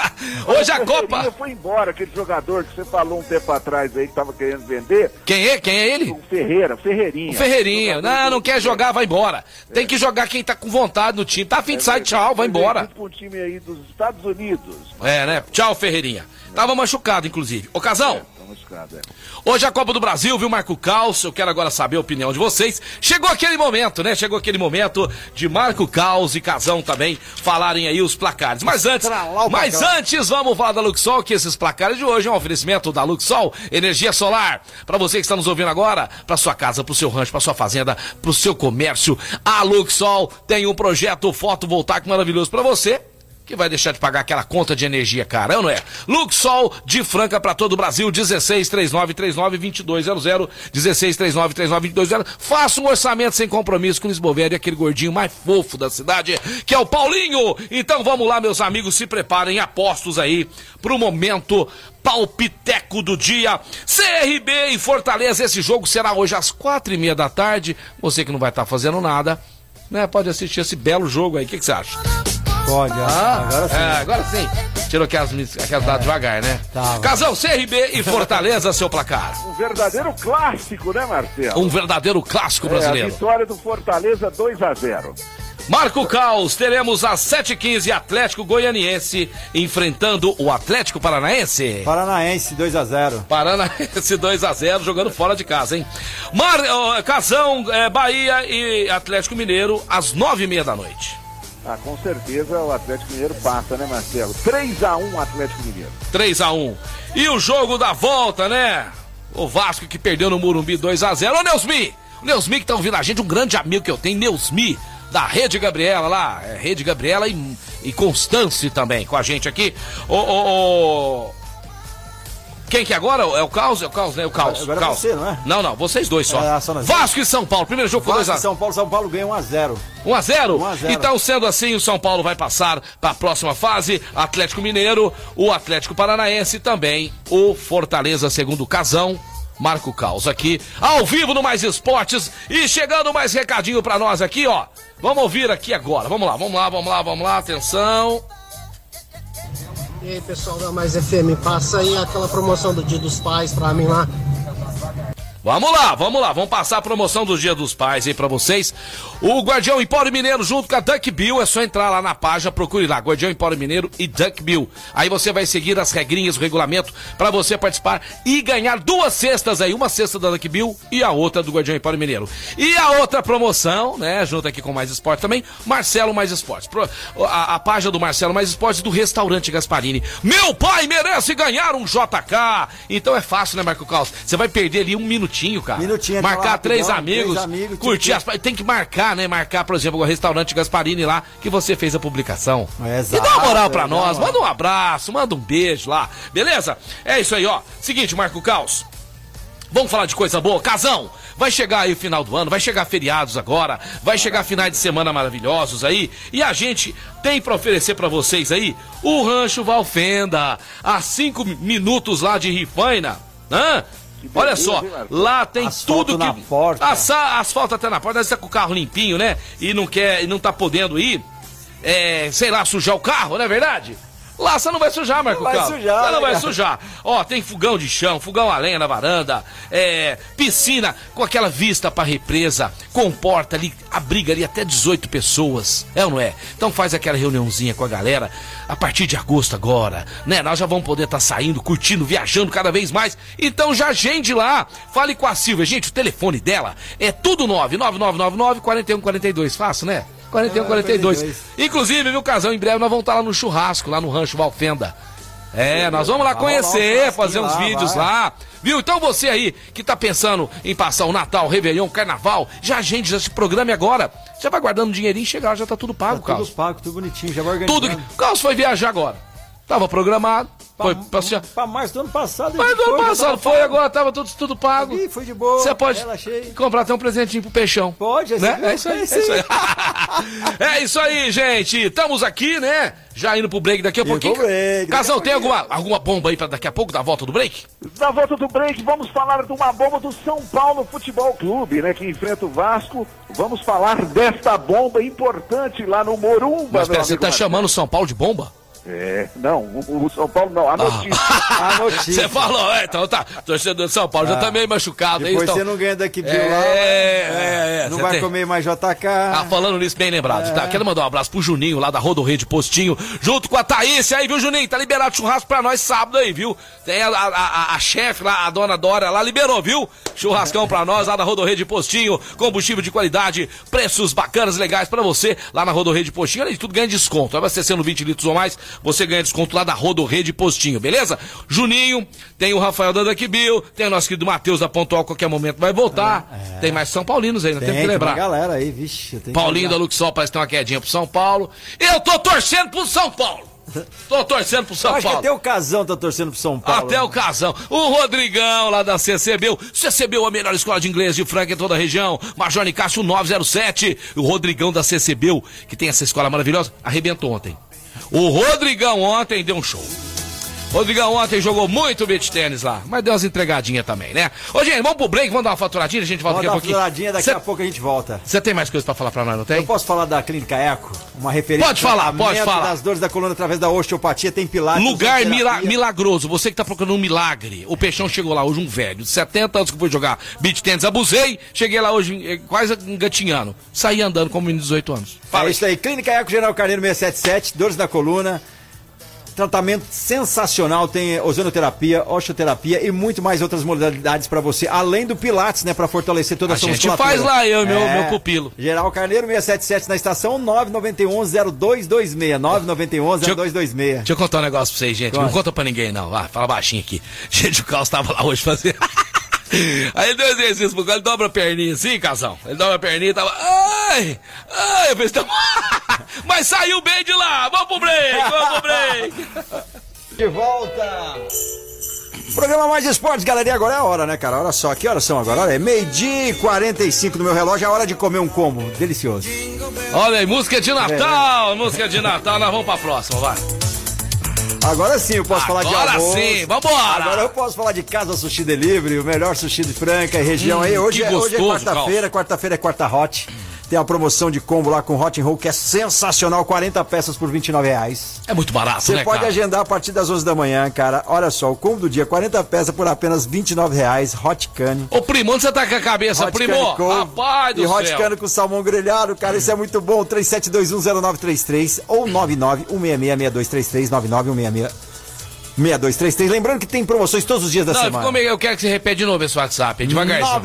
hoje a O Copa. Foi embora, aquele jogador que você falou um tempo atrás aí que tava querendo vender. Quem é? Quem é ele? O Ferreira, Ferreirinha. O Ferreirinha. Não, não quer jogar, vai embora. Tem que jogar quem tá com vontade no time. Tá afim de sair, tchau, vai embora. pra um time aí dos Estados Unidos. É, né? Tchau, Ferreirinha. Tava machucado, inclusive. Ô, Casão. Machucado, é. Hoje a Copa do Brasil, viu, Marco Caos? Eu quero agora saber a opinião de vocês. Chegou aquele momento, né? Chegou aquele momento de Marco Caos e Casão também falarem aí os placares. Mas antes, o mas antes, vamos falar da Luxol, que esses placares de hoje é um oferecimento da Luxol, energia solar. Pra você que está nos ouvindo agora, pra sua casa, pro seu rancho, pra sua fazenda, pro seu comércio, a Luxol tem um projeto fotovoltaico maravilhoso pra você que vai deixar de pagar aquela conta de energia cara, é não é? Luxol de Franca para todo o Brasil, 1639392200, 1639392200. Faça um orçamento sem compromisso com o Lisbovério, aquele gordinho mais fofo da cidade, que é o Paulinho. Então vamos lá, meus amigos, se preparem, apostos aí pro momento palpiteco do dia. CRB e Fortaleza, esse jogo será hoje às quatro e meia da tarde. Você que não vai estar fazendo nada, né? Pode assistir esse belo jogo aí. O que, que você acha? Pode, ah, agora sim. É, agora sim. Tirou aquelas, aquelas dadas devagar, né? Tá. Casal CRB e Fortaleza, seu placar. Um verdadeiro clássico, né, Marcelo? Um verdadeiro clássico É, a brasileiro. vitória do Fortaleza 2 a 0 Marco Caos, teremos às 7h15 Atlético Goianiense enfrentando o Atlético Paranaense. Paranaense 2x0. Paranaense 2x0, jogando fora de casa, hein? Mar, Casão, é, Bahia e Atlético Mineiro às 9h30 da noite. Ah, com certeza o Atlético Mineiro passa, né, Marcelo? 3 a 1 Atlético Mineiro. 3x1. E o jogo da volta, né? O Vasco que perdeu no Murumbi 2x0. Ô, Neusmi! O Neusmi que tá ouvindo a gente, um grande amigo que eu tenho, Neusmi, da Rede Gabriela lá. É, Rede Gabriela e, e Constance também com a gente aqui. Ô, ô, ô. Quem que é agora? É o Caos? É o Caos, né? O Caos. Agora é Caos. você, não é? Não, não, vocês dois só. É, só nós. Vasco e São Paulo. Primeiro jogo foi Vasco 2x0. e São Paulo, São Paulo ganha 1x0. 1 a 0 1 a 0. Então, sendo assim, o São Paulo vai passar para a próxima fase. Atlético Mineiro, o Atlético Paranaense também, o Fortaleza, segundo o Casão. Marco Caos aqui, ao vivo no Mais Esportes. E chegando mais recadinho para nós aqui, ó. Vamos ouvir aqui agora. Vamos lá, vamos lá, vamos lá, vamos lá. Atenção. E aí, pessoal da Mais FM, passa aí aquela promoção do Dia dos Pais pra mim lá. Vamos lá, vamos lá, vamos passar a promoção do Dia dos Pais aí pra vocês. O Guardião Empório Mineiro junto com a Duck Bill, é só entrar lá na página, procure lá, Guardião Empório Mineiro e Duck Bill. Aí você vai seguir as regrinhas, o regulamento pra você participar e ganhar duas cestas aí, uma cesta da Duck Bill e a outra do Guardião Empório Mineiro. E a outra promoção, né, junto aqui com Mais Esporte também, Marcelo Mais Esportes. Pro- A, a página do Marcelo Mais Esportes do Restaurante Gasparini. Meu pai merece ganhar um JK! Então é fácil, né, Marco Caos? Você vai perder ali um minutinho, cara. Minutinho, Marcar aquela três rapidão, amigos, três amigos, curtir tipo- as... Tem que marcar, né? Marcar, por exemplo, o restaurante Gasparini lá, que você fez a publicação. É, e dá uma moral exato, pra é, nós, manda um abraço, manda um beijo lá, beleza? É isso aí, ó. Seguinte, Marco Caos. Vamos falar de coisa boa? Casão, vai chegar aí o final do ano, vai chegar feriados agora, vai chegar finais de semana maravilhosos aí, e a gente tem pra oferecer pra vocês aí o Rancho Valfenda, a cinco minutos lá de Rifaina, hã? Olha só, lá tem Asfalto tudo que. na porta. Asfalto até na porta, às vezes tá com o carro limpinho, né? E não quer, e não tá podendo ir, é, sei lá, sujar o carro, não é verdade? Lá você não vai sujar, Marco Não vai sujar, Você não né, vai cara? sujar. Ó, tem fogão de chão, fogão a lenha na varanda, é, piscina com aquela vista pra represa, comporta ali, abriga ali até 18 pessoas. É ou não é? Então faz aquela reuniãozinha com a galera a partir de agosto agora, né? Nós já vamos poder estar saindo, curtindo, viajando cada vez mais. Então já agende lá. Fale com a Silvia. Gente, o telefone dela é tudo 99999 4142. Fácil, né? 4142. 42. Inclusive, viu, casal, em breve nós vamos estar lá no churrasco, lá no Rancho Valfenda. É, nós vamos lá conhecer, fazer uns lá, vídeos vai. lá. Viu? Então você aí que tá pensando em passar o Natal, o Réveillon, Carnaval, já agende, já se programe agora. Já vai guardando um dinheirinho, chegar, já tá tudo pago, Tudo Carlos. pago, tudo bonitinho, já vai organizando. Tudo. Carlos foi viajar agora. Tava programado, foi passear. Pra março do ano passado. Mas ele no ano foi, já passado foi, pago. agora tava tudo, tudo pago. Ih, foi de boa. Você pode comprar até um presentinho pro peixão. Pode, esse né? É isso aí, é Esse isso aí. é isso aí, gente. Estamos aqui, né? Já indo pro break daqui a pouquinho. pro break, Casal, daqui tem alguma, alguma bomba aí pra daqui a pouco, da volta do break? Na volta do break, vamos falar de uma bomba do São Paulo Futebol Clube, né? Que enfrenta o Vasco. Vamos falar desta bomba importante lá no Morumba. Mas meu pera, você tá Marcelo. chamando o São Paulo de bomba? É, não, o, o São Paulo não, a notícia. A notícia. Você falou, é, então tá. Torcedor de São Paulo já tá meio machucado aí. Depois então... você não ganha daqui Bill É, lá. é, é, Não vai tem- comer mais JK. Ah, falando nisso, bem lembrado. Tá? Quero mandar um abraço pro Juninho, lá da Rodorreio de Postinho, junto com a Thaís aí, viu, Juninho? Tá liberado churrasco pra nós sábado aí, viu? Tem a, a, a- a chefe lá, a dona Dora lá, liberou, viu? Churrascão pra nós lá da Rodorreio de Postinho, combustível de qualidade, preços bacanas, legais pra você lá na Rodorreio de Postinho. Além de tudo, ganha desconto. Vai abastecendo 20 litros ou mais, você ganha desconto lá da Rodorreio de Postinho, beleza? Juninho, tem o Rafael da Duck Bill, tem o nosso querido Matheus da Pontual, qualquer momento vai voltar. Tem mais São Paulinos aí, não tem, Tem, que tem lembrar. uma galera aí, vixe. tem Paulinho da. Luxol parece que tem uma quedinha pro São Paulo. Eu tô torcendo pro São Paulo. Tô torcendo pro São Acho que Paulo. até o Casão tá torcendo pro São Paulo. Até o casão. O Rodrigão lá da CCBU. CCBU, a melhor escola de inglês de Franca em toda a região. Major Nicásio 907. O Rodrigão da CCBU, que tem essa escola maravilhosa, arrebentou ontem. O Rodrigão ontem deu um show. Rodrigão ontem jogou muito beat tênis lá, mas deu umas entregadinhas também, né? Ô, gente, vamos pro break, vamos dar uma faturadinha, a gente volta Vamos daqui a dar uma pouquinho. furadinha, daqui Cê- a pouco a gente volta. Você tem mais coisa pra falar pra nós, não tem? Eu posso falar da Clínica Eco? Uma referência Pode falar, pode falar. das dores da coluna através da osteopatia, tem pilates. Lugar mila- milagroso, você que tá procurando um milagre. O Peixão chegou lá hoje, um velho, de 70 anos que foi jogar beat tênis, abusei, cheguei lá hoje eh, quase engatinhando. Saí andando como menino de 18 anos. É isso aí, Clínica Eco General Carneiro 677, dores na coluna. Tratamento sensacional, tem ozonoterapia, osteoterapia e muito mais outras modalidades pra você, além do Pilates, né, Pra fortalecer toda a, A sua gente musculatura. faz lá, eu meu- meu pupilo. Geral Carneiro 677 na estação 991-0226, 991-0226. Deixa eu contar um negócio pra vocês, gente. Não Conta. pra ninguém, não. Vai, fala baixinho aqui. Gente, o Carlos tava lá hoje fazendo. Aí ele deu exercício pro cara, ele dobra a perninha assim, casal. Ele dobra a perninha e tava. Ai! Ai! Eu pensei, tá... Mas saiu bem de lá! Vamos pro break! Vamos pro break! De volta! Programa Mais Esportes, galera. E agora é a hora, né, cara? Olha só, que horas são agora? Olha, é meio-dia e 45 no meu relógio, é hora de comer um combo delicioso. Olha aí, música de Natal! Música de Natal, nós vamos pra próxima, vai. Agora sim eu posso falar de Agora almoço. sim, vambora! Agora eu posso falar de Casa Sushi Delivery, o melhor sushi de Franca e região Hum, aí. Hoje, que é, hoje é gostoso, quarta-feira, quarta-feira é quarta hot. Tem a promoção de combo lá com Hot and Roll que é sensacional, 40 peças por 29 reais. É muito barato, Você né, pode cara? agendar a partir das 11 da manhã, cara. Olha só, o combo do dia, 40 peças por apenas 29 reais, Hot Cane. Ô, primo, onde você tá com a cabeça, Hot primo? Rapaz do e Hot céu. Cane com salmão grelhado, cara, isso é muito bom. 37210933 ou 991666233, 991666233. Lembrando que tem promoções todos os dias da Não, semana. ficou meio, eu quero que você repete de novo esse WhatsApp, devagarzinho.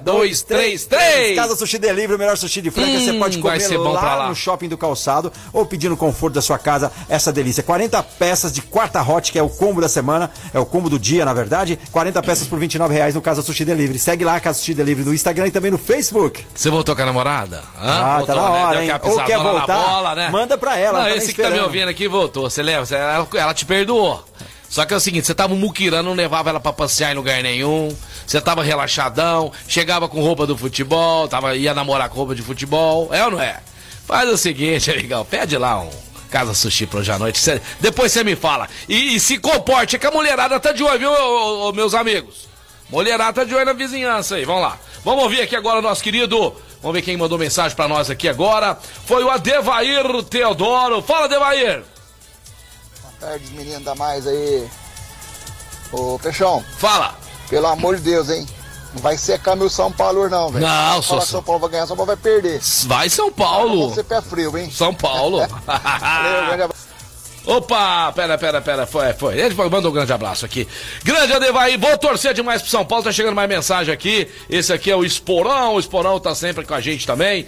991666233. Casa Sushi Delivery, o melhor sushi de Franca. Hum, Você pode vai comer lá lá. no shopping do calçado ou pedir no conforto da sua casa essa delícia. 40 peças de quarta hot, que é o combo da semana, é o combo do dia, na verdade. 40 peças por 29 reais no Casa Sushi Delivery. Segue lá a Casa Sushi Delivery no Instagram e também no Facebook. Você voltou com a namorada? Hã? Ah, voltou, tá na hora, Deu hein? Ou quer voltar? bola, né? Manda pra ela, Não, ela tá esse que tá me ouvindo aqui voltou. Você você- ela, ela te perdoou. Só que é o seguinte, você tava muquirando, não levava ela pra passear em lugar nenhum. Você tava relaxadão, chegava com roupa do futebol, tava, ia namorar com roupa de futebol. É ou não é? Faz o seguinte, amigão, pede lá um Casa Sushi pra hoje à noite. Cê- depois você me fala. E, e se comporte, é que a mulherada tá de olho, viu, ô, ô, meus amigos? Mulherada tá de olho na vizinhança aí, vamos lá. Vamos ouvir aqui agora o nosso querido Vamos ver quem mandou mensagem pra nós aqui agora. Foi o Adevair Teodoro. Fala, Adevair! Tarde, menino da mais aí. Ô, Peixão. Fala. Pelo amor de Deus, hein? Não vai secar meu São Paulo, não, velho. Não, que São Paulo vai ganhar, São Paulo vai perder. Vai São Paulo. Você pé frio, hein? São Paulo. Valeu. Opa, pera, pera, pera, foi, foi. Ele mandou um grande abraço aqui. Grande Adevaí, vou torcer demais pro São Paulo, tá chegando mais mensagem aqui. Esse aqui é o Esporão, o Esporão tá sempre com a gente também.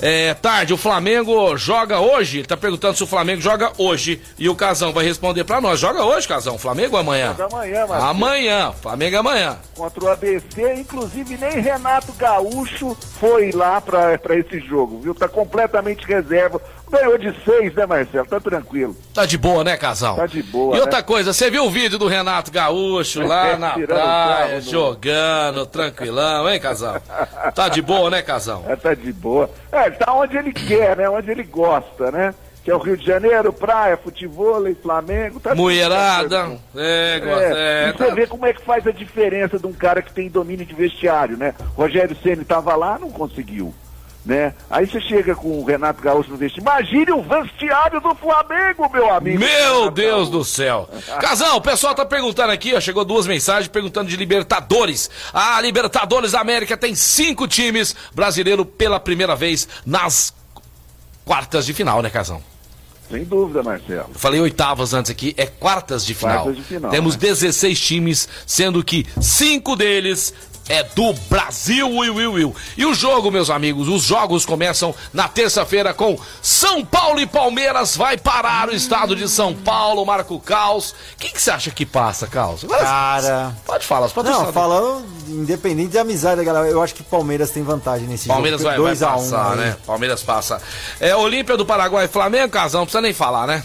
É, tarde, o Flamengo joga hoje? Ele tá perguntando se o Flamengo joga hoje. E o Casão vai responder pra nós. Joga hoje, Casão? Flamengo ou amanhã? Joga amanhã, Marcelo. Amanhã, Flamengo amanhã. Contra o ABC, inclusive nem Renato Gaúcho foi lá pra esse jogo, viu? Tá completamente reserva. Ganhou de seis, né, Marcelo? Tá tranquilo. Tá de boa, né, Casão? Tá de boa, E outra né? coisa, você viu o vídeo do Renato Gaúcho lá na Tirando praia, jogando, tranquilão, hein, Casão? Tá de boa, né, Casão? É, tá de boa. É, ele tá onde ele quer, né? Onde ele gosta, né? Que é o Rio de Janeiro, praia, futebol, Flamengo. Tá tudo Mulherada, certo. é, gosta, é, e você tá- vê como é que faz a diferença de um cara que tem domínio de vestiário, né? Rogério Ceni tava lá, não conseguiu. Né? Aí você chega com o Renato Gaúcho no vestiário. Imagine o vestiário do Flamengo, meu amigo. Meu Deus do céu. Casal, o pessoal tá perguntando aqui, ó, chegou duas mensagens perguntando de Libertadores. A Libertadores da América tem cinco times brasileiros pela primeira vez nas quartas de final, né, Casão? Sem dúvida, Marcelo. Eu falei oitavas antes aqui, é quartas de final. Quartas de final, Temos né? 16 times, sendo que cinco deles é do Brasil, Will, Will, Will. E o jogo, meus amigos, os jogos começam na terça-feira com São Paulo e Palmeiras. Vai parar o estado de São Paulo, Marco Caos. Quem que você acha que passa, Caos? Agora, Cara. Pode falar, pode Não, falando independente de amizade, galera, eu acho que Palmeiras tem vantagem nesse Palmeiras jogo. vai, vai 2 a 1 passar, aí. né? Palmeiras passa. É Olímpia do Paraguai e Flamengo, Casão, não precisa nem falar, né?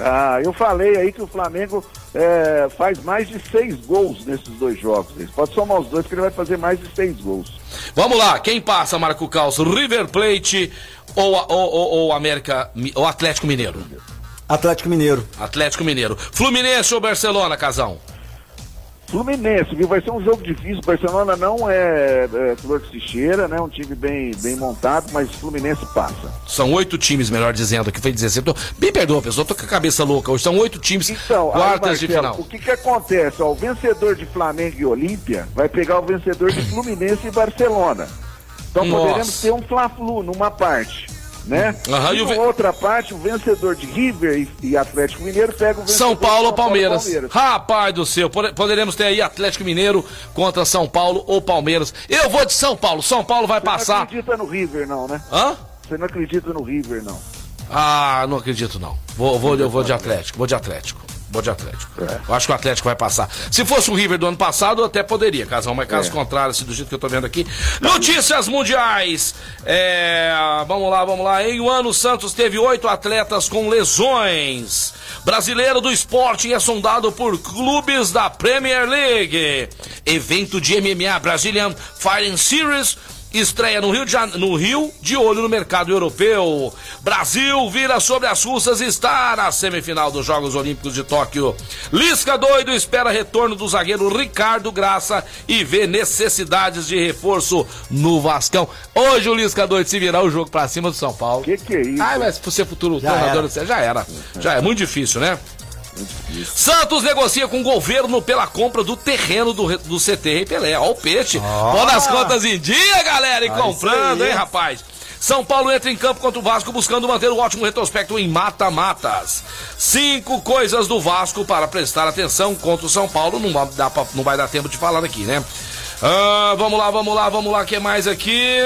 Ah, eu falei aí que o Flamengo é, faz mais de seis gols nesses dois jogos. Ele pode somar os dois que ele vai fazer mais de seis gols. Vamos lá, quem passa, Marco Caos? River Plate ou, ou, ou, ou América ou Atlético Mineiro? Atlético Mineiro. Atlético Mineiro. Fluminense ou Barcelona, Casão? Fluminense, viu? Vai ser um jogo difícil. O Barcelona não é, é flor se cheira, né? Um time bem, bem montado, mas Fluminense passa. São oito times, melhor dizendo, que foi 16. Tô, me perdoa, pessoal, tô com a cabeça louca. Hoje são oito times, Então, aí, quartas de Marcelo, final. O que que acontece? Ó, o vencedor de Flamengo e Olímpia vai pegar o vencedor de Fluminense e Barcelona. Então Nossa. poderemos ter um Fla-Flu numa parte, né? Aham, e e ve- outra parte, o vencedor de River e, e Atlético Mineiro pega o vencedor São Paulo ou Palmeiras? Palmeiras. Rapaz do céu, pode- poderemos ter aí Atlético Mineiro contra São Paulo ou Palmeiras. Eu vou de São Paulo, São Paulo vai Você não passar. acredita no River, não, né? Hã? Você não acredita no River, não. Ah, não acredito não. Vou, vou, eu vou de Atlético, vou de Atlético. Vou de Atlético. Eu acho que o Atlético vai passar. Se fosse o River do ano passado, eu até poderia, Casão, mas caso É. contrário, assim, do jeito que eu tô vendo aqui. Notícias mundiais. É, vamos lá, vamos lá. Em um ano, o Santos teve oito atletas com lesões. Brasileiro do esporte é sondado por clubes da Premier League. Evento de MMA Brazilian Fighting Series Estreia no Rio, de Jane- no Rio, de olho no mercado europeu. Brasil vira sobre as russas e está na semifinal dos Jogos Olímpicos de Tóquio. Lisca doido espera retorno do zagueiro Ricardo Graça e vê necessidades de reforço no Vascão. Hoje o Lisca doido se virar o jogo pra cima do São Paulo. Que que é isso? Ai, mas por ser futuro Já treinador, era. você já era. Já é muito difícil, né? Santos negocia com o governo pela compra do terreno do, do CT Rei Pelé. Ó o peixe. Pondo as contas em dia, galera, e Ah, comprando, hein, rapaz? São Paulo entra em campo contra o Vasco buscando manter o ótimo retrospecto em mata-matas. Cinco coisas do Vasco para prestar atenção contra o São Paulo. Não, vai dar pra- não vai dar tempo de falar aqui, né? Ah, vamos lá, vamos lá, vamos lá. O que mais aqui?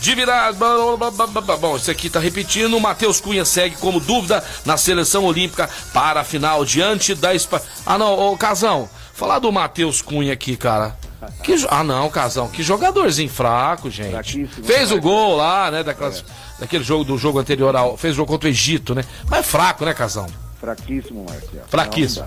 De virar. Bom, isso aqui tá repetindo. Matheus Cunha segue como dúvida na seleção olímpica para a final diante da Espanha. Ah, não, ô Casão, falar do Matheus Cunha aqui, cara. Que jo- Ah, não, Casão, que jogadorzinho fraco, gente. Fez o né? gol lá, né? Daquelas, Daquele jogo do jogo anterior, ao, fez o jogo contra o Egito, né? Mas é fraco, né, Casão? Fraquíssimo, Marcelo. Fraquíssimo.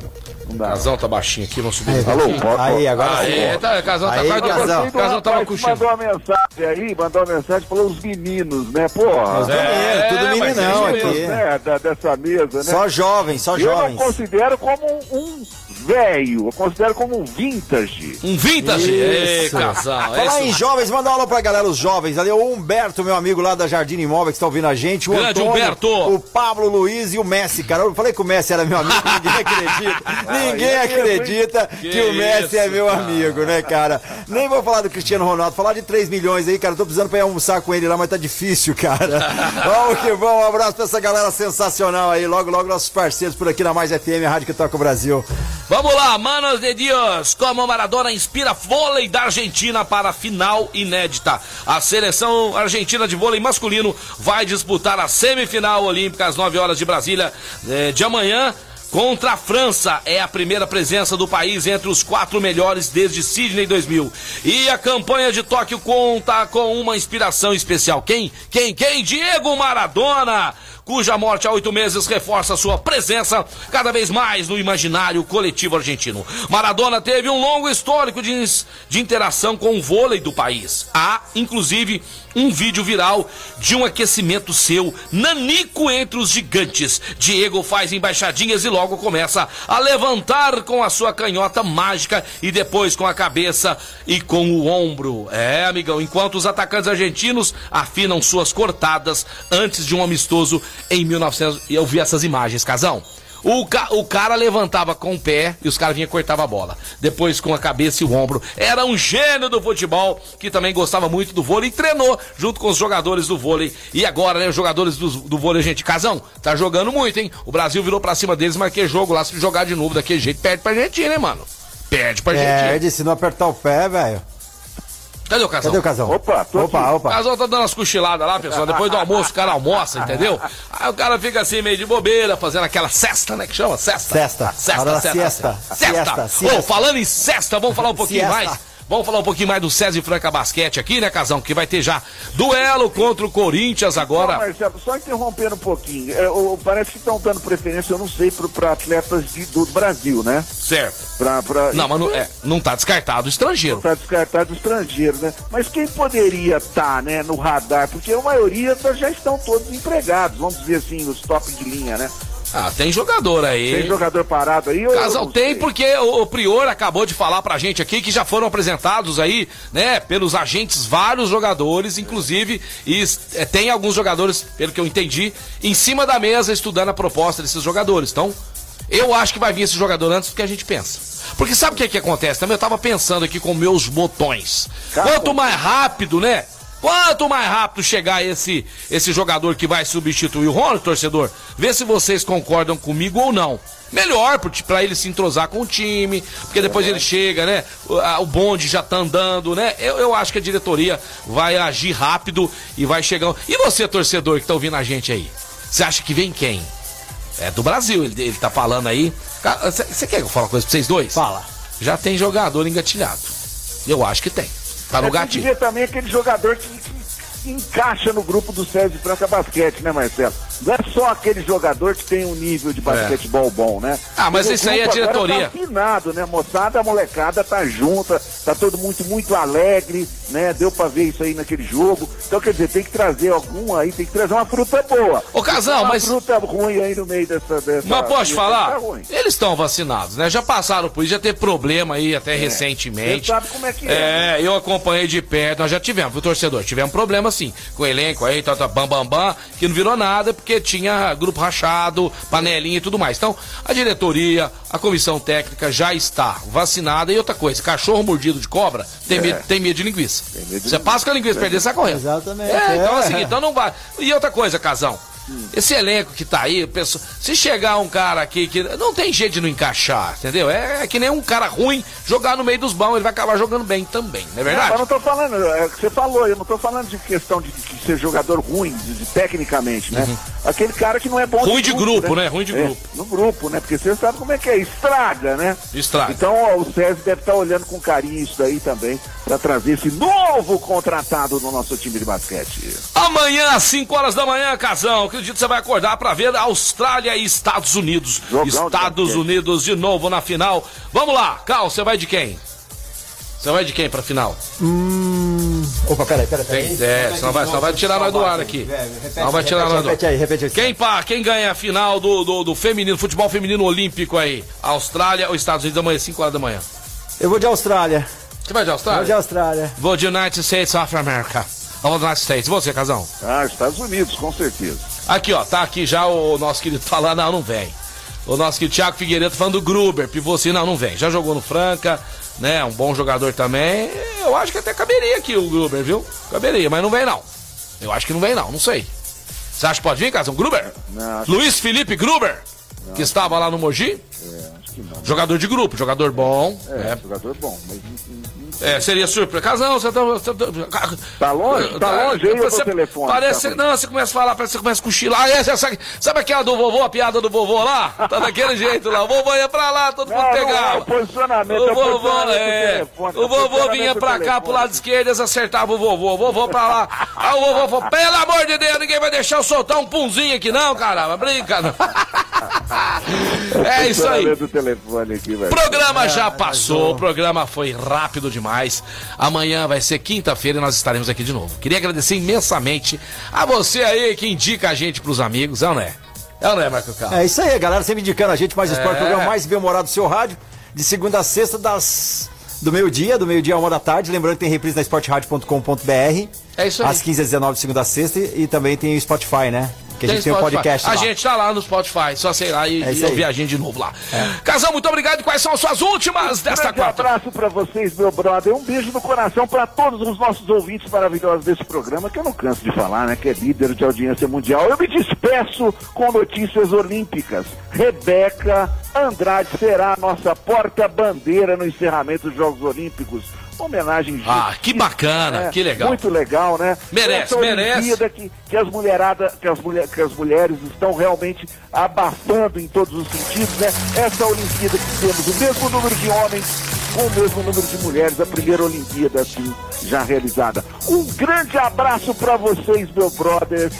Não dá. Casão tá baixinho aqui, vamos subir. Aí, Alô, pode- aí, agora sim. Aí, tá, Casão tá Aí, quase Casão. O Casão tava cochilando. mandou uma mensagem aí, mandou uma mensagem, falou os meninos, né? Porra. Os É, meninos, tudo mas meninão é isso aqui. né, da- dessa mesa, né? Só jovens, só eu não jovens. considero como um, um velho, eu considero como um vintage. Um vintage? Ei, casal. é Falar em jovens, manda uma aula pra galera, os jovens ali. O Humberto, meu amigo lá da Jardim Imóveis, que tá ouvindo a gente. O Grande Antônio, Humberto. O Pablo Luiz e o Messi, cara. Eu falei que o Messi era meu amigo, ninguém acredita. ninguém é acredita que, Que o Messi isso, é meu cara. amigo, né, cara? Nem vou falar do Cristiano Ronaldo, falar de 3 milhões aí, cara. Tô precisando pra ir almoçar com ele lá, mas tá difícil, cara. Vamos que vamos, um abraço pra essa galera sensacional aí. Logo, logo, nossos parceiros por aqui na Mais FM, a Rádio que toca o Brasil. Vamos lá, manos de Dios. Como Maradona inspira vôlei da Argentina para a final inédita. A seleção argentina de vôlei masculino vai disputar a semifinal olímpica às 9 horas de Brasília eh, de amanhã. Contra a França, é a primeira presença do país entre os quatro melhores desde Sydney 2000. E a campanha de Tóquio conta com uma inspiração especial. Quem? Quem? Quem? Diego Maradona! Cuja morte há oito meses reforça sua presença cada vez mais no imaginário coletivo argentino. Maradona teve um longo histórico de, de interação com o vôlei do país. Há, inclusive, um vídeo viral de um aquecimento seu, nanico entre os gigantes. Diego faz embaixadinhas e logo começa a levantar com a sua canhota mágica e depois com a cabeça e com o ombro. É, amigão, enquanto os atacantes argentinos afinam suas cortadas antes de um amistoso em 1900. E eu vi essas imagens, casão. O, ca- o cara levantava com o pé e os caras vinham e cortavam a bola. Depois com a cabeça e o ombro. Era um gênio do futebol que também gostava muito do vôlei e treinou junto com os jogadores do vôlei. E agora, né, os jogadores do, do vôlei, gente, casão, tá jogando muito, hein? O Brasil virou pra cima deles, mas que jogo lá, se jogar de novo daquele jeito, perde pra Argentina, hein, mano? Perde pra Argentina. Perde, se não apertar o pé, velho. Cadê o casal? Cadê o casal? Opa, tô Opa, aqui. O opa. casal tá dando umas cochiladas lá, pessoal. Depois do almoço, o cara almoça, entendeu? Aí o cara fica assim, meio de bobeira, fazendo aquela cesta, né? Que chama? Cesta. Cesta. Cesta, cesta. siesta. Cesta. Siesta, siesta. falando em cesta, vamos falar um pouquinho Siesta. mais. Vamos falar um pouquinho mais do César e Franca Basquete aqui, né, Casão? Que vai ter já duelo contra o Corinthians agora. Marcelo, só interrompendo um pouquinho. É, o- parece que estão dando preferência, eu não sei, para atletas de- do Brasil, né? Certo. Pra, pra, Não, mas não, é, não tá descartado o estrangeiro. Tá descartado estrangeiro, né? Mas quem poderia estar, né, no radar? Porque a maioria tá- já estão todos empregados, vamos dizer assim, os top de linha, né? Ah, tem jogador aí. Tem jogador parado aí? Casal tem porque o, o Prior acabou de falar pra gente aqui que já foram apresentados aí, né, pelos agentes vários jogadores, inclusive, e é, tem alguns jogadores, pelo que eu entendi, em cima da mesa estudando a proposta desses jogadores. Então, eu acho que vai vir esse jogador antes do que a gente pensa. Porque sabe o que, que acontece? Também eu tava pensando aqui com meus botões. Quanto mais rápido, né? Quanto mais rápido chegar esse, esse jogador que vai substituir o Ronald, torcedor, vê se vocês concordam comigo ou não. Melhor pra ele se entrosar com o time, porque depois ele chega, né? O, a- o bonde já tá andando, né? Eu, eu acho que a diretoria vai agir rápido e vai chegar. E você, torcedor, que tá ouvindo a gente aí? Você acha que vem quem? É do Brasil, ele, ele tá falando aí. Você quer que eu fale uma coisa pra vocês dois? Fala. Já tem jogador engatilhado. Eu acho que tem. Tá no ver também aquele jogador que, que- encaixa no grupo do César Franca Basquete, né, Marcelo? Não é só aquele jogador que tem um nível de basquetebol bom, né? Ah, mas isso aí é agora diretoria. Tá afinado, né? Moçada, a molecada tá junta, tá todo mundo muito alegre, né? Deu pra ver isso aí naquele jogo. Então, quer dizer, tem que trazer algum aí, tem que trazer uma fruta boa. Ô, Casal, mas- fruta ruim aí no meio dessa. dessa Mas posso falar? tá. Eles estão vacinados, né? Já passaram por isso, já teve problema aí até Você recentemente. sabe como é que é. É, eu acompanhei de perto, nós já tivemos, viu, torcedor? Tivemos problema sim, com o elenco aí, tá, tá, bam, bam, bam, que não virou nada porque tinha grupo rachado, panelinha e tudo mais. Então, a diretoria, a comissão técnica já está vacinada. E outra coisa, cachorro mordido de cobra tem, medo, tem medo de linguiça. medo de Você passa com a linguiça, perder, sai correndo. Exatamente, É, então é. é o seguinte, então não vai. E outra coisa, casão. Esse elenco que tá aí, se chegar um cara aqui que não tem jeito de não encaixar, entendeu? É, é que nem um cara ruim jogar no meio dos bons, ele vai acabar jogando bem também, não é Não, verdade? eu não tô falando, é o que você falou, eu não tô falando de questão de, de ser jogador ruim, de, de tecnicamente, né? Aquele cara que não é bom Uhum. Ruim de grupo, né? Ruim de É, grupo. No grupo, né? Porque você sabe como é que é, estraga, né? Estraga. Então ó, o César deve estar olhando com carinho isso daí também, pra trazer esse novo contratado no nosso time de basquete. Amanhã, às 5 horas da manhã, Casão, acredito que você vai acordar pra ver Austrália e Estados Unidos. Jogão Estados. Unidos de novo na final. Vamos lá, Cal, você vai de quem? Você vai de quem pra final? Hum. Opa, peraí, peraí, peraí. Tem, é, senão vai, senão vai tirar nós do ar aqui. Senão vai tirar nós do ar. Repete aí, repete aí. Quem, pá, quem ganha a final do, do, do feminino, futebol feminino olímpico aí? Austrália ou Estados Unidos amanhã, 5 horas da manhã? Eu vou de Austrália. Você vai de Austrália? Vou de Austrália. Vou de United States of America. De United States. Você, Casão? Ah, Estados Unidos, com certeza. Aqui, ó, tá aqui já o nosso querido falar, não, não vem. O nosso querido Thiago Figueiredo falando do Gruber, pivôzinho, não, não vem. Já jogou no Franca, né? Um bom jogador também. Eu acho que até caberia aqui o Gruber, viu? Caberia, mas não vem não. Eu acho que não vem não, não sei. Você acha que pode vir, Casão? Gruber? Não, Luiz Felipe Gruber? Que estava lá no Mogi? É, acho que não. Jogador de grupo, jogador bom. É, né? jogador bom, mas não- não- É, seria surpresa. Casão, você tá. Você tá, Tá longe? Tá longe aí o você, telefone, Parece. tá? não, você começa a falar, parece que você começa a cochilar. Essa, essa, sabe aquela do vovô, a piada do vovô lá? Tá daquele jeito lá. O vovô ia pra lá, todo mundo Não, não pegava. é o posicionamento, é O vovô, posicionamento é. telefone, O é vovô vinha pra cá, pro lado esquerdo, eles acertavam o vovô. O vovô pra lá. Aí o vovô falou: pelo amor de Deus, ninguém vai deixar eu soltar um punzinho aqui, não, caramba. Brinca, não. É isso aí. Aqui. Programa já passou, o programa foi rápido demais. Amanhã vai ser quinta-feira e nós estaremos aqui de novo. Queria agradecer imensamente a você aí que indica a gente pros amigos, é ou não é? É ou não é, Marco Carlos? É isso aí, galera. Sempre indicando a gente mais esporte, É. programa mais bem-humorado do seu rádio. De segunda a sexta, das. Do meio-dia, do meio-dia a uma da tarde. Lembrando que tem reprise na esportradio.com.br. É isso aí. Às 15 às 19 de segunda a sexta. E também tem o Spotify, né? Que a gente tem o Spotify. podcast. A lá. gente tá lá no Spotify, só sei lá e, É e ouvir a gente de novo lá. Casal, muito obrigado. E quais são as suas últimas desta Grande quarta? abraço pra vocês, meu brother. Um beijo no coração pra todos os nossos ouvintes maravilhosos desse programa, que eu não canso de falar, né? Que é líder de audiência mundial. Eu me despeço com notícias olímpicas. Rebeca Andrade será a nossa porta-bandeira no encerramento dos Jogos Olímpicos. Uma homenagem Ah, que bacana, né? que legal. Muito legal, né? Merece, merece. Que, que, as mulherada, que, as mulher, que as mulheres estão realmente abafando em todos os sentidos, né? Essa Olimpíada que temos o mesmo número de homens com o mesmo número de mulheres, a primeira Olimpíada assim já realizada. Um grande abraço pra vocês, meu brother,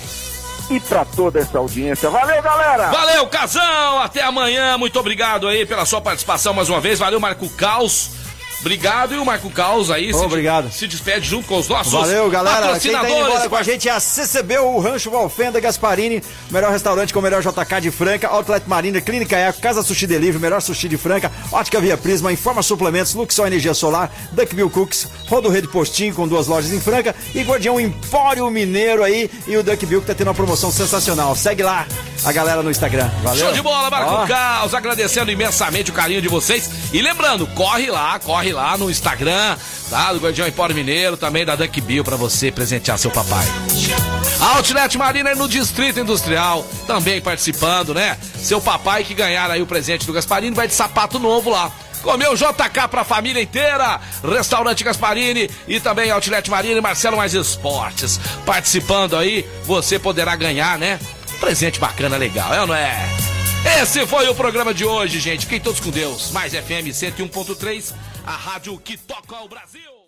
e pra toda essa audiência. Valeu, galera! Valeu, Casão! Até amanhã. Muito obrigado aí pela sua participação mais uma vez. Valeu, Marco Caos. Obrigado e o Marco Caos aí se, Obrigado. se despede junto com os nossos Valeu, galera. Quem tá patrocinadores. embora com a gente é a CCB, o Rancho Valfenda Gasparini, o melhor restaurante com o melhor JK de Franca, Outlet Marina, Clínica Eco, Casa Sushi Delivery, melhor sushi de Franca, Ótica Via Prisma, Informa Suplementos, Luxol Energia Solar, Duckbill Cooks, Rodo Rede Postinho com duas lojas em Franca e Guardião Empório Mineiro aí e o Duckbill que tá tendo uma promoção sensacional. Segue lá a galera no Instagram. Valeu. Show de bola, Marco Ó. Caos, agradecendo imensamente o carinho de vocês. E lembrando, corre lá, corre lá no Instagram, tá? Do Guardião Empório Mineiro, também da Duck Bill, pra você presentear seu papai. Outlet Marina no Distrito Industrial, também participando, né? Seu papai que ganhar aí o presente do Gasparini vai de sapato novo lá. Comeu JK pra família inteira, Restaurante Gasparini e também Outlet Marina e Marcelo Mais Esportes. Participando aí, você poderá ganhar, né? Presente bacana, legal, é ou não é? Esse foi o programa de hoje, gente. Fiquem todos com Deus. Mais FM 101.3, a rádio que toca o Brasil.